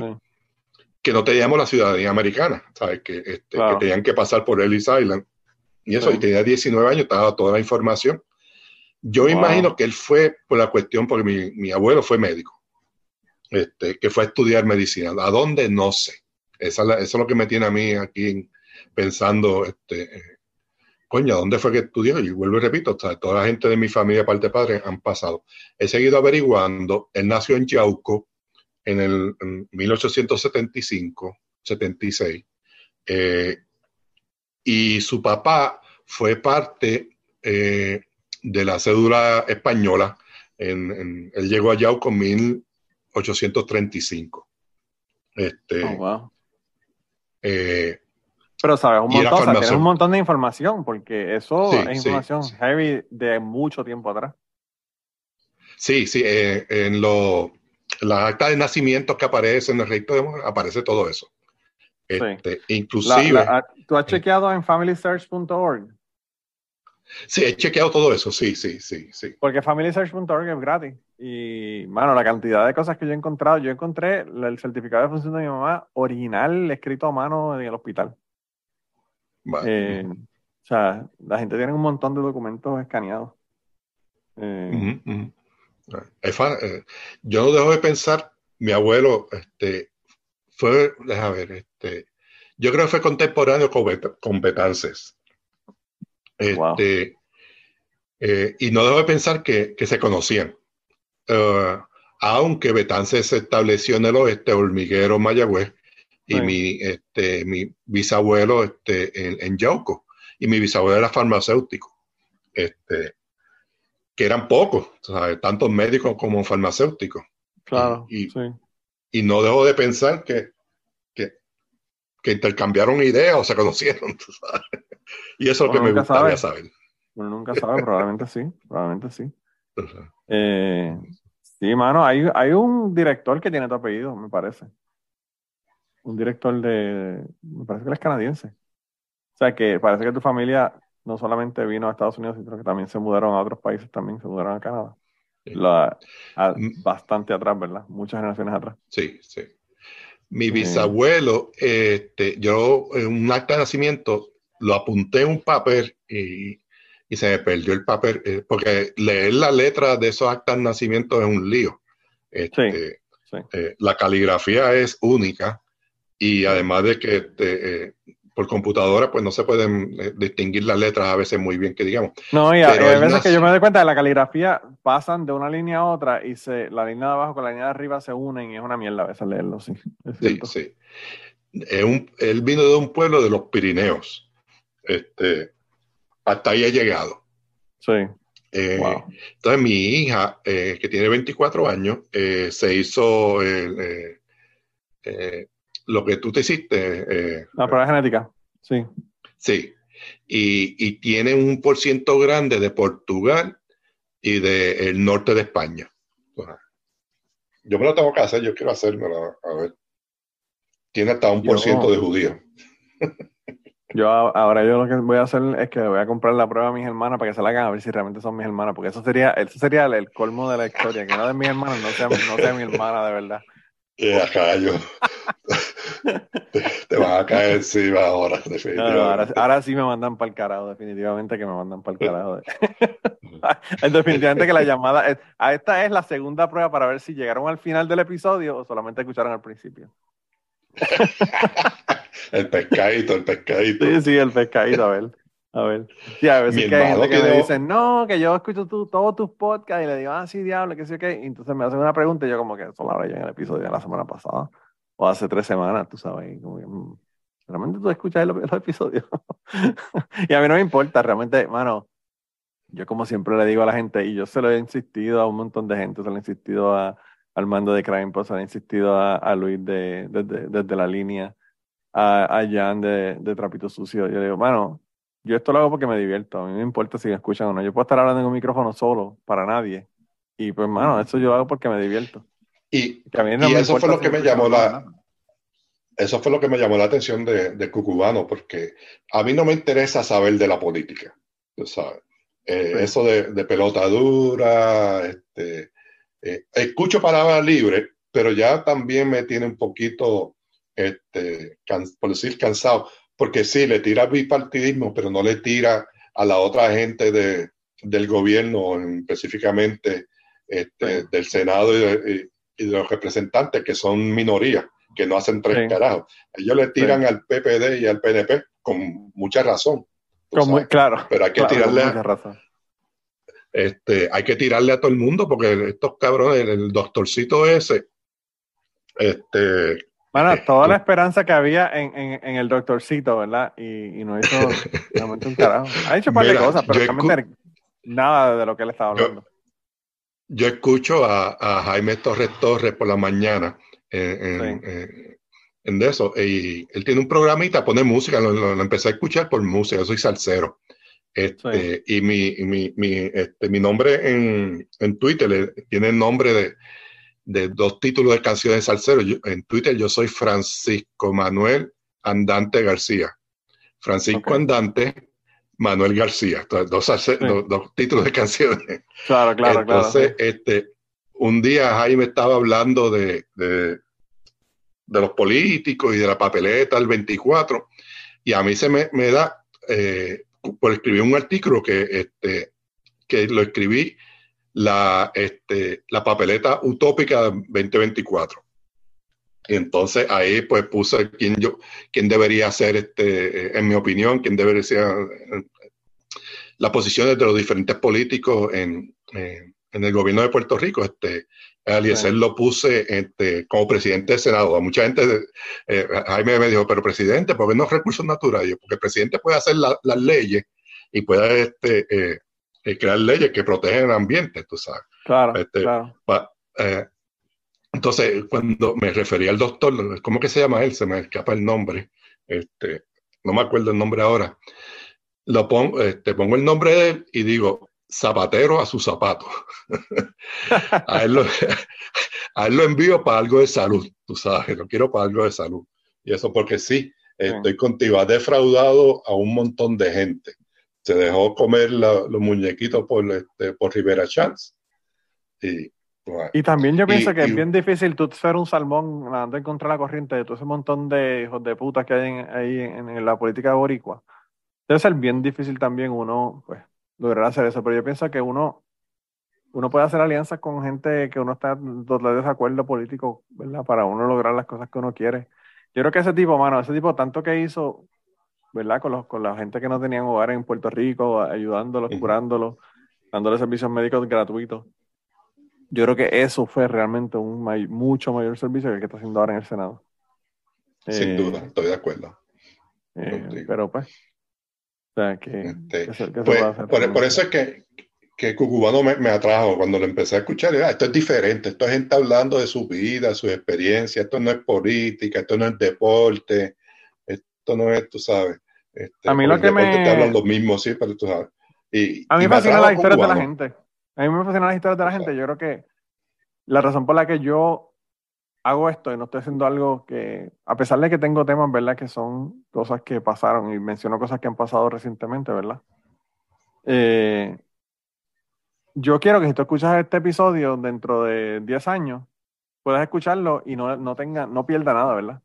que no teníamos la ciudadanía americana, ¿sabes? Que, este, que tenían que pasar por Ellis Island. Y eso, y tenía 19 años, estaba toda la información. Yo imagino que él fue por la cuestión, porque mi, mi abuelo fue médico. este, que fue a estudiar medicina. ¿A dónde? No sé. Eso es lo que me tiene a mí aquí pensando, este, coño, ¿dónde fue que estudió? Y vuelvo y repito, toda la gente de mi familia, parte de padre, han pasado. He seguido averiguando, él nació en Yauco en el 1875, 76, eh, y su papá fue parte eh, de la cédula española. Él llegó a Yauco en 1835. Este, wow. Eh, Pero sabes un montón, o sea, tienes un montón de información, porque eso Sí, es información sí. heavy de mucho tiempo atrás. Sí, sí, eh, en lo, las actas de nacimiento que aparecen en el registro aparece todo eso. Este, inclusive, la- ah, ¿Tú has chequeado en familysearch.org? sí, he chequeado todo eso, sí, sí, sí, sí. Porque familysearch.org es gratis. Y, mano, la cantidad de cosas que yo he encontrado, yo encontré el certificado de función de mi mamá original, escrito a mano en el hospital. Eh, o sea, la gente tiene un montón de documentos escaneados. Eh. Es eh, yo no dejo de pensar, mi abuelo, este, fue, déjame ver, este, yo creo que fue contemporáneo con, con Betances. Este, y no dejo de pensar que, que se conocían. Eh, aunque Betances se estableció en el oeste, hormiguero Mayagüez, y mi, este, mi bisabuelo este, en, en Yauco, y mi bisabuelo era farmacéutico. Este, que eran pocos, ¿sabes? tanto médicos como farmacéuticos. claro, y- sí. Y no dejo de pensar que, que, que intercambiaron ideas o se conocieron. tú sabes. Y eso es lo que me gustaría sabe. saber. Uno nunca sabe, probablemente sí, probablemente sí. Eh, sí, mano, hay, hay un director que tiene tu apellido, me parece. Un director de, me parece que él es canadiense. O sea, que parece que tu familia no solamente vino a Estados Unidos, sino que también se mudaron a otros países, también se mudaron a Canadá. Sí. La- a- Mm. bastante atrás, ¿verdad? Muchas generaciones atrás. Sí, sí. Mi Sí. bisabuelo, este, yo en un acta de nacimiento lo apunté en un papel y, y se me perdió el papel, eh, porque leer la letra de esos actas de nacimiento es un lío. Este, sí. eh, la caligrafía es única y además de que este, eh, por computadora pues no se pueden distinguir las letras a veces muy bien que digamos. No, y a- Pero y veces que yo me doy cuenta de la caligrafía, pasan de una línea a otra y se, la línea de abajo con la línea de arriba se unen y es una mierda a veces leerlo, sí. Es Sí, sí. Es un- él vino de un pueblo de los Pirineos. Este, hasta ahí he llegado. Sí. Eh, Wow. Entonces mi hija, eh, que tiene 24 años, eh, se hizo lo que tú te hiciste. La prueba genética, sí. Sí, y, y tiene un por ciento grande de Portugal y del norte de España. Yo me lo tengo que hacer, yo quiero hacérmelo, a ver. Tiene hasta un por ciento de judío. Yo ahora yo lo que voy a hacer es que voy a comprar la prueba a mis hermanas para que se la hagan a ver si realmente son mis hermanas, porque eso sería, eso sería el, el colmo de la historia, que una de mis hermanas no sea, no sea mi hermana de verdad. Y acá yo. te, te van a caer encima ahora, no, definitivamente. ahora, ahora sí me mandan para el carajo, definitivamente que me mandan para el carajo. Definitivamente que la llamada, es- a esta es la segunda prueba para ver si llegaron al final del episodio o solamente escucharon al principio. El pescadito, el pescadito. Sí, sí, el pescadito, a ver. A ver. Sí, a veces que hay gente que me tiene- dicen, no, que yo escucho tu- todos tus podcasts y le digo, ah, sí, diablo, que sí, que. Y entonces me hacen una pregunta y yo, como que eso lo hablé yo en el episodio de la semana pasada o hace tres semanas, tú sabes. y como que, mm, realmente tú escuchas los, los episodios. y a mí no me importa, realmente, mano. Yo, como siempre le digo a la gente, y yo se lo he insistido a un montón de gente, se lo he insistido a Armando de Crime Post, he insistido a, a Luis de, desde, desde la línea, a, a Jan de, de Trapito Sucio. Yo le digo, mano, yo esto lo hago porque me divierto. A mí me importa si me escuchan o no. Yo puedo estar hablando en un micrófono solo, para nadie. Y pues, mano, eso yo lo hago porque me divierto. Y, Que a mí no y me eso fue lo si que me llamó la, eso fue lo que me llamó la atención de, de Cucubano, porque a mí no me interesa saber de la política, sabes. Eh, Sí. Eso de, de pelota dura, este, eh, escucho palabras libres, pero ya también me tiene un poquito, este, can- por decir, cansado, porque sí, le tira bipartidismo, pero no le tira a la otra gente de, del gobierno, específicamente este, Sí. del Senado y, de- y de los representantes que son minorías, que no hacen tres carajos. Ellos le tiran al PPD y al PNP con mucha razón. claro. Pero hay que tirarle. Este, hay que tirarle a todo el mundo porque estos cabrones, el doctorcito ese, este. Bueno, eh, toda la esperanza que había en, en, el doctorcito, ¿verdad? Y, no hizo realmente un carajo. Ha hecho un par de cosas, pero realmente nada de lo que él estaba hablando. Yo, escucho a, a, Jaime Torres Torres por la mañana en, en, eso, y él tiene un programita, pone música, lo, empecé a escuchar por música, yo soy salsero. Este, Y mi, mi, mi, este, mi nombre en, en Twitter tiene el nombre de, de, dos títulos de canciones de salsero. en Twitter yo soy Francisco Manuel Andante García. Francisco Andante, Manuel García. dos, dos, títulos de canciones. Claro, claro, Entonces, este, un día Jaime estaba hablando de, de, de, los políticos y de la papeleta del 24, y a mí se me, me da eh, por escribir un artículo que, este, que lo escribí la, este, la papeleta utópica 2024. Y entonces ahí pues puse quién yo, quién debería ser, este, en mi opinión, quién debería ser las posiciones de los diferentes políticos en, en, el gobierno de Puerto Rico. Este, Eliezer lo puse este, como presidente del Senado. A mucha gente, eh, Jaime me dijo, pero presidente, ¿por qué no recursos naturales? Porque el presidente puede hacer las leyes y puede este, eh, eh, crear leyes que protegen el ambiente, tú sabes. Claro, este, claro. entonces, cuando me refería al doctor, ¿cómo que se llama él? Se me escapa el nombre. Este, no me acuerdo el nombre ahora. Lo pongo, este, pongo el nombre de él y digo, zapatero a su zapato. a, él lo, a, él lo, envío para algo de salud, tú sabes, lo quiero para algo de salud. Y eso porque sí, estoy contigo, ha defraudado a un montón de gente. Se dejó comer los muñequitos por, este, por Rivera Chance. Y, y también yo pienso que es bien difícil tú ser un salmón andando en contra la corriente de todo ese montón de hijos de puta que hay ahí en, la política boricua. Debe ser bien difícil también uno, pues, lograr hacer eso, pero yo pienso que uno, uno puede hacer alianzas con gente que uno está de desacuerdo político, ¿verdad? Para uno lograr las cosas que uno quiere. Yo creo que ese tipo, mano, ese tipo tanto que hizo, ¿verdad? Con, los, con la gente que no tenían hogar en Puerto Rico, ayudándolos, curándolos, dándoles servicios médicos gratuitos. Yo creo que eso fue realmente un mucho mayor servicio que el que está haciendo ahora en el Senado. Sin eh, duda, estoy de acuerdo. Eh, pero pues, que, este, pues, por, eso es que, que Cucubano me, me, atrajo cuando lo empecé a escuchar. esto es diferente, esto es gente hablando de su vida, su experiencia, esto no es política, esto no es deporte, esto no es, tú sabes. Este, a mí lo que me... Te hablan lo mismo, sí, pero tú sabes. Y, a mí me fascinan las historias de la gente. A mí me fascinan las historias de la gente. Yo creo que la razón por la que yo hago esto y no estoy haciendo algo que, a pesar de que tengo temas, ¿verdad? Que son cosas que pasaron y menciono cosas que han pasado recientemente, ¿verdad? Eh, yo quiero que si tú escuchas este episodio dentro de 10 años, puedas escucharlo y no, no, tenga, no pierda nada, ¿verdad?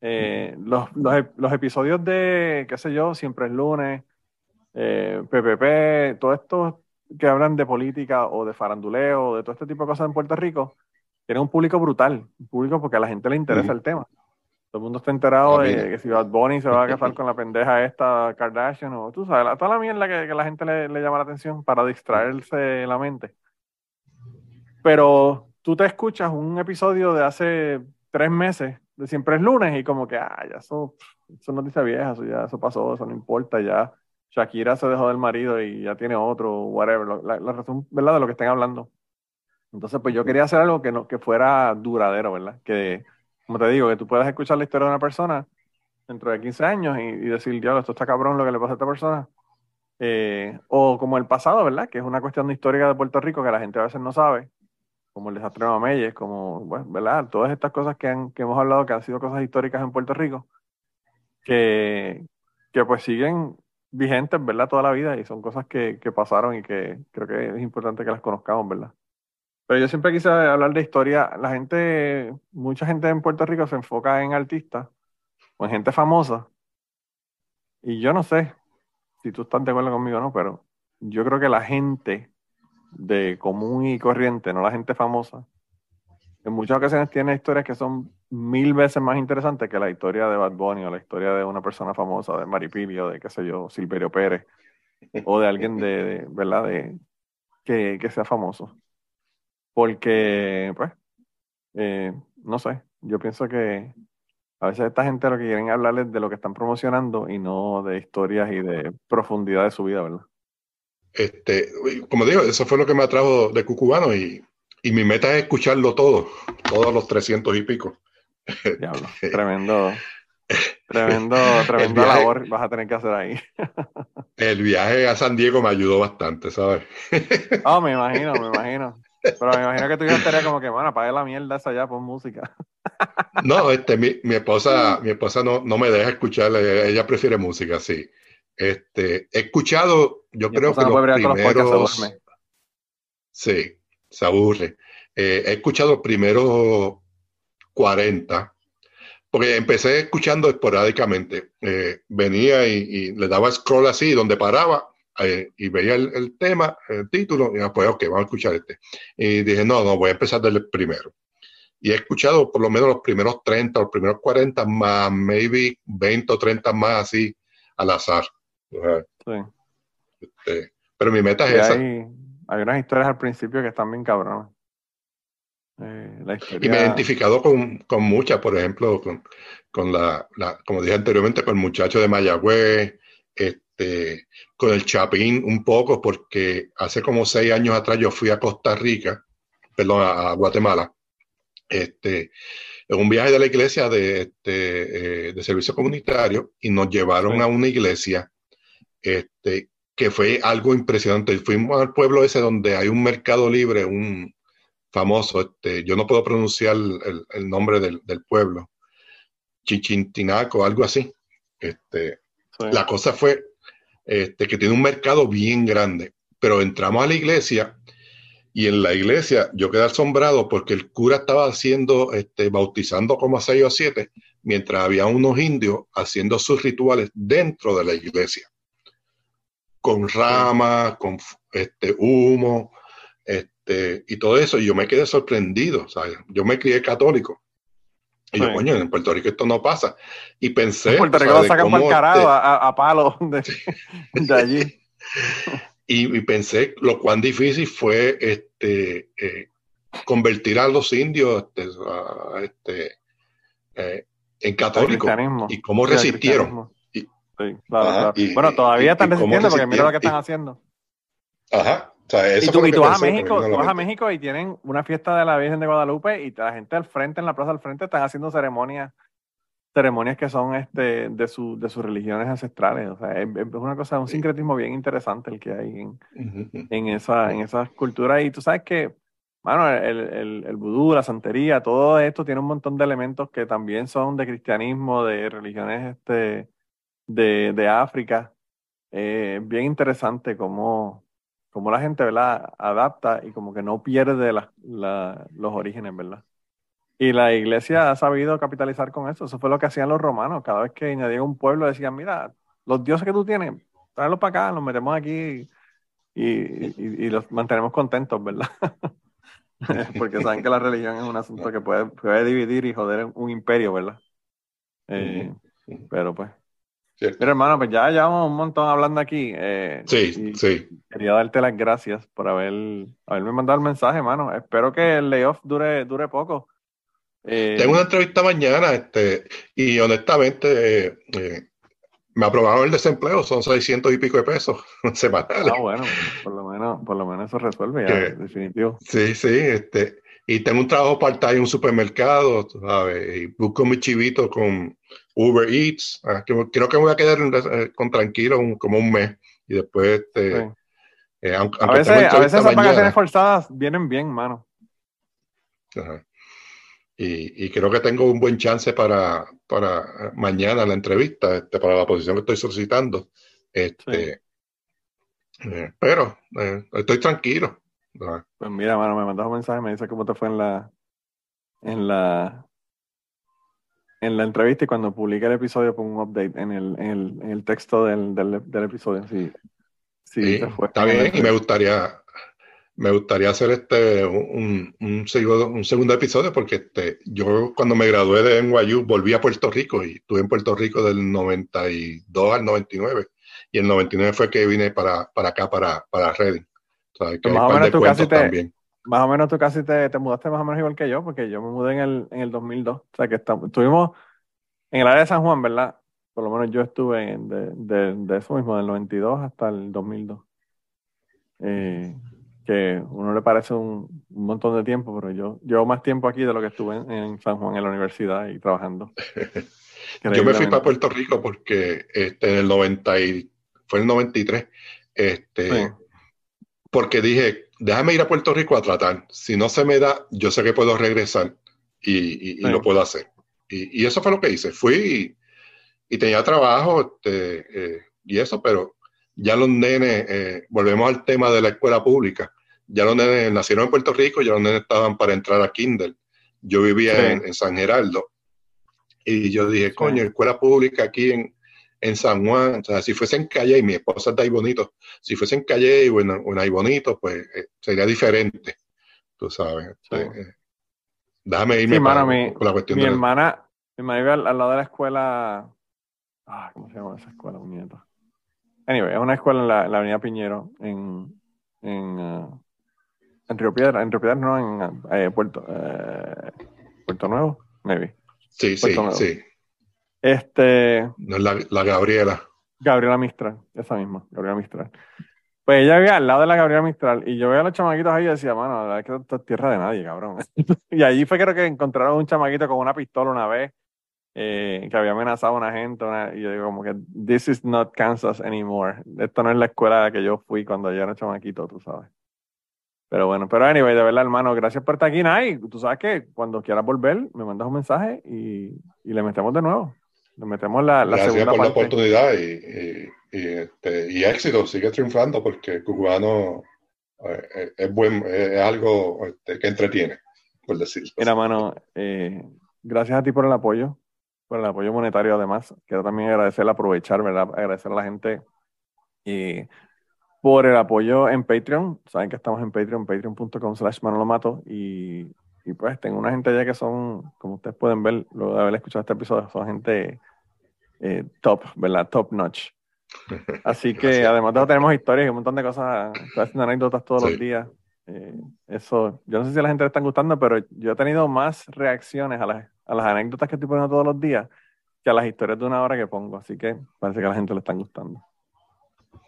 Eh, los, los, episodios de, qué sé yo, Siempre es lunes, eh, PPP, todo esto que hablan de política o de faranduleo, de todo este tipo de cosas en Puerto Rico, tiene un público brutal, un público porque a la gente le interesa el tema. Todo el mundo está enterado de que si Bad Bunny se va a casar con la pendeja esta Kardashian o tú sabes, toda la mierda que, que la gente le, llama la atención para distraerse la mente. Pero tú te escuchas un episodio de hace tres meses de Siempre es lunes y como que, ah, ya eso, eso no dice vieja, eso ya eso pasó, eso no importa, ya Shakira se dejó del marido y ya tiene otro, whatever, la, la razón, ¿verdad? De lo que estén hablando. Entonces, pues yo quería hacer algo que, no, que fuera duradero, ¿verdad? Que, como te digo, que tú puedas escuchar la historia de una persona dentro de 15 años y, decir, diablo, esto está cabrón lo que le pasa a esta persona. Eh, o como el pasado, ¿verdad? Que es una cuestión histórica de Puerto Rico que la gente a veces no sabe, como el desastre de Mameyes, como, bueno, ¿verdad? Todas estas cosas que, han, que hemos hablado que han sido cosas históricas en Puerto Rico, que, que pues siguen vigentes, ¿verdad? Toda la vida y son cosas que, que pasaron y que creo que es importante que las conozcamos, ¿verdad? Pero yo siempre quise hablar de historia. La gente, mucha gente en Puerto Rico se enfoca en artistas o en gente famosa. Y yo no sé si tú estás de acuerdo conmigo o no, pero yo creo que la gente de común y corriente, no la gente famosa, en muchas ocasiones tiene historias que son mil veces más interesantes que la historia de Bad Bunny o la historia de una persona famosa, de Maripilio, de qué sé yo, Silverio Pérez, o de alguien de, ¿verdad? De, que, que, sea famoso. Porque, pues, eh, no sé, yo pienso que a veces esta gente lo que quieren hablarles de lo que están promocionando y no de historias y de profundidad de su vida, ¿verdad? Este, como digo, eso fue lo que me atrajo de Cucubano y, y mi meta es escucharlo todo, todos los 300 y pico. Diablo, tremendo, tremendo, tremendo labor vas a tener que hacer ahí. el viaje a San Diego me ayudó bastante, ¿sabes? oh, me imagino, me imagino. Pero me imagino que tú estaría como que, bueno, apague la mierda esa ya por música. no, este, mi, mi esposa, mi esposa no, no me deja escuchar, ella prefiere música, sí. Este, he escuchado, yo creo que los primeros... sí, se aburre. Eh, he escuchado los primeros 40, porque empecé escuchando esporádicamente. Eh, venía y, le daba scroll así, donde paraba, eh, y veía el, tema, el título, y después, ok, vamos a escuchar este. Y dije, no, no, voy a empezar del primero. Y he escuchado por lo menos los primeros 30, los primeros 40, más maybe 20 o 30 más así al azar. Sí. Este, pero mi meta es esa. Hay unas historias al principio que están bien cabronas. Eh, y me he identificado con, con muchas, por ejemplo, con, con la, la, como dije anteriormente, con el muchacho de Mayagüez, este, con el Chapín un poco, porque hace como seis años atrás yo fui a Costa Rica, perdón, a, Guatemala, este, en un viaje de la iglesia de, este, eh, de servicio comunitario y nos llevaron a una iglesia este, que fue algo impresionante. Fuimos al pueblo ese donde hay un mercado libre, un famoso, este, yo no puedo pronunciar el, nombre del, pueblo, Chichintinaco, algo así. Este, La cosa fue este, que tiene un mercado bien grande, pero entramos a la iglesia y en la iglesia yo quedé asombrado porque el cura estaba haciendo, este, bautizando como a seis o siete, mientras había unos indios haciendo sus rituales dentro de la iglesia con ramas, con este, humo, este, y todo eso. Y yo me quedé sorprendido, ¿sabes? Yo me crié católico. Y yo, coño, en Puerto Rico esto no pasa. Y pensé. En Puerto Rico lo sacan para el carajo a, palo de, allí. y, pensé lo cuán difícil fue este, eh, convertir a los indios este, este eh, en católicos. Y cómo resistieron bueno, todavía están resistiendo porque mira lo que están haciendo. Ajá. Y tú, vas a México, vas a México y tienen una fiesta de la Virgen de Guadalupe y la gente al frente, en la plaza al frente, están haciendo ceremonias, ceremonias que son este, de, su, de sus religiones ancestrales. O sea, es, una cosa, un sincretismo bien interesante el que hay en, en, esa, en esas culturas. Y tú sabes que, bueno, el, el, el vudú, la santería, todo esto tiene un montón de elementos que también son de cristianismo, de religiones este, de, de África. Eh, bien interesante cómo, cómo, la gente ¿verdad? adapta y como que no pierde la, los orígenes, ¿verdad? Y la iglesia ha sabido capitalizar con eso. Eso fue lo que hacían los romanos. Cada vez que añadían un pueblo decían, mira, los dioses que tú tienes, tráelos para acá, los metemos aquí y, y, los mantenemos contentos, ¿verdad? Porque saben que la religión es un asunto que puede, puede dividir y joder un imperio, ¿verdad? Eh, pero pues, Mira, hermano, pues ya llevamos un montón hablando aquí. Eh, sí, sí. Quería darte las gracias por haber, haberme mandado el mensaje, hermano. Espero que el layoff dure, dure poco. Eh, Tengo una entrevista mañana, este, y honestamente eh, me aprobaron el desempleo, son 600 y pico de pesos semanales. Ah, bueno, por lo menos, por lo menos eso resuelve ya, definitivo. Sí, sí, este, y tengo un trabajo part-time en un supermercado, ¿sabes? Y busco mi chivito con Uber Eats. Ah, creo que me voy a quedar eh, con tranquilo como un mes y después este, eh, a veces, a veces esas vacaciones forzadas vienen bien, mano. Y, y, creo que tengo un buen chance para, para mañana la entrevista, este, para la posición que estoy solicitando. Este, eh, pero estoy tranquilo. Pues mira, mano, me mandas un mensaje, me dice cómo te fue en la en la en la entrevista y cuando publique el episodio pongo un update en el, en el, en el texto del, del, del, episodio. Sí, sí, fue. Está bien, y me gustaría, me gustaría hacer este un, un, segundo, un segundo episodio porque este, yo cuando me gradué de NYU volví a Puerto Rico y estuve en Puerto Rico del 92 al 99 y el 99 fue que vine para, para acá, para, para Reading. O sea, que más, o menos tú casi te, más o menos tú casi te, te, mudaste más o menos igual que yo porque yo me mudé en el, en el 2002. O sea que estamos, estuvimos en el área de San Juan, ¿verdad? Por lo menos yo estuve de, de, de eso mismo, del 92 hasta el 2002. Eh, que uno le parece un, montón de tiempo, pero yo llevo más tiempo aquí de lo que estuve en, San Juan en la universidad y trabajando. yo me fui para Puerto Rico porque este, en el 90 y, fue el 93, este, porque dije, déjame ir a Puerto Rico a tratar. Si no se me da, yo sé que puedo regresar y, y, lo puedo hacer. Y, eso fue lo que hice. Fui y, tenía trabajo este, eh, y eso, pero ya los nenes, eh, volvemos al tema de la escuela pública, ya los nenes nacieron en Puerto Rico, ya los nenes estaban para entrar a Kindle. Yo vivía en, San Geraldo y yo dije, coño, escuela pública aquí en, en San Juan, o sea, si fuese en Calle y mi esposa está ahí bonito, si fuese en Calle y bueno, ahí bonito, pues eh, sería diferente, tú sabes. Este, eh, déjame irme con la cuestión mi hermana, mi hermana vive al, lado de la escuela, ah, ¿cómo se llama esa escuela, un nieto? Anyway, es una escuela en la, Avenida Piñero, en, en, uh, en Río Piedra, en Río Piedra no, en eh, Puerto, eh, Puerto Nuevo, maybe. Sí, sí, sí. Este. No es la, la, Gabriela. Gabriela Mistral, esa misma, Gabriela Mistral. Pues ella vivía al lado de la Gabriela Mistral y yo veía a los chamaquitos ahí y decía, mano, la verdad es que esto es tierra de nadie, cabrón. y allí fue creo que encontraron un chamaquito con una pistola una vez eh, que había amenazado a una gente, y yo digo como que, this is not Kansas anymore. Esto no es la escuela a la que yo fui cuando yo era chamaquito, tú sabes. Pero bueno, pero anyway, de verdad, hermano, gracias por estar aquí, Nay. Tú sabes que cuando quieras volver, me mandas un mensaje y, y le metemos de nuevo. Le metemos la, la gracias por la oportunidad y, y, este, y, éxito. Sigue triunfando porque cubano eh, es, buen, es algo este, que entretiene, por decirlo. Mira, mano, eh, gracias a ti por el apoyo por el apoyo monetario además. Quiero también agradecer, aprovechar, ¿verdad? Agradecer a la gente y por el apoyo en Patreon. Saben que estamos en Patreon, patreon.com slash manolomato y, y pues tengo una gente allá que son, como ustedes pueden ver, luego de haber escuchado este episodio, son gente eh, top, ¿verdad? Top notch. Así que además de eso tenemos historias y un montón de cosas, estoy haciendo anécdotas todos los días. Eh, eso, yo no sé si a la gente le están gustando, pero yo he tenido más reacciones a las a las anécdotas que estoy poniendo todos los días que a las historias de una hora que pongo. Así que parece que a la gente le están gustando.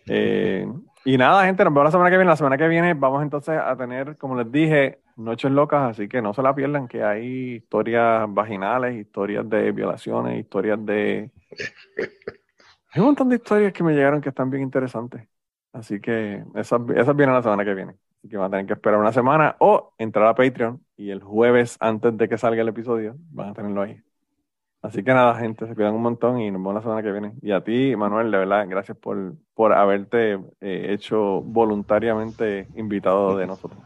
Eh, y nada, gente, nos vemos la semana que viene. La semana que viene vamos entonces a tener, como les dije, noches locas, así que no se la pierdan, que hay historias vaginales, historias de violaciones, historias de... Hay un montón de historias que me llegaron que están bien interesantes. Así que esas, esas vienen la semana que viene. Así que van a tener que esperar una semana o entrar a Patreon y el jueves antes de que salga el episodio van a tenerlo ahí. Así que nada, gente, se cuidan un montón y nos vemos la semana que viene. Y a ti, Manuel, de verdad, gracias por, por haberte eh, hecho voluntariamente invitado de nosotros.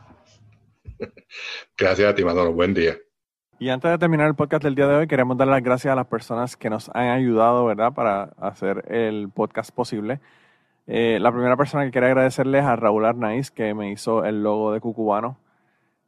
Gracias a ti, Manuel. Buen día. Y antes de terminar el podcast del día de hoy, queremos dar las gracias a las personas que nos han ayudado, ¿verdad?, para hacer el podcast posible. Eh, la primera persona que quería agradecerles a Raúl Arnaiz, que me hizo el logo de Cucubano.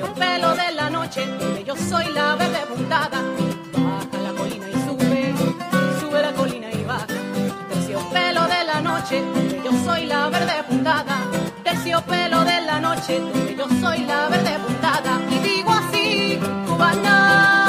terciopelo de la noche, donde yo soy la verde puntada. Baja la colina y sube, sube la colina y baja. Terciopelo de la noche, donde yo soy la verde puntada. Terciopelo de la noche, donde yo soy la verde puntada. Y digo así, cubana.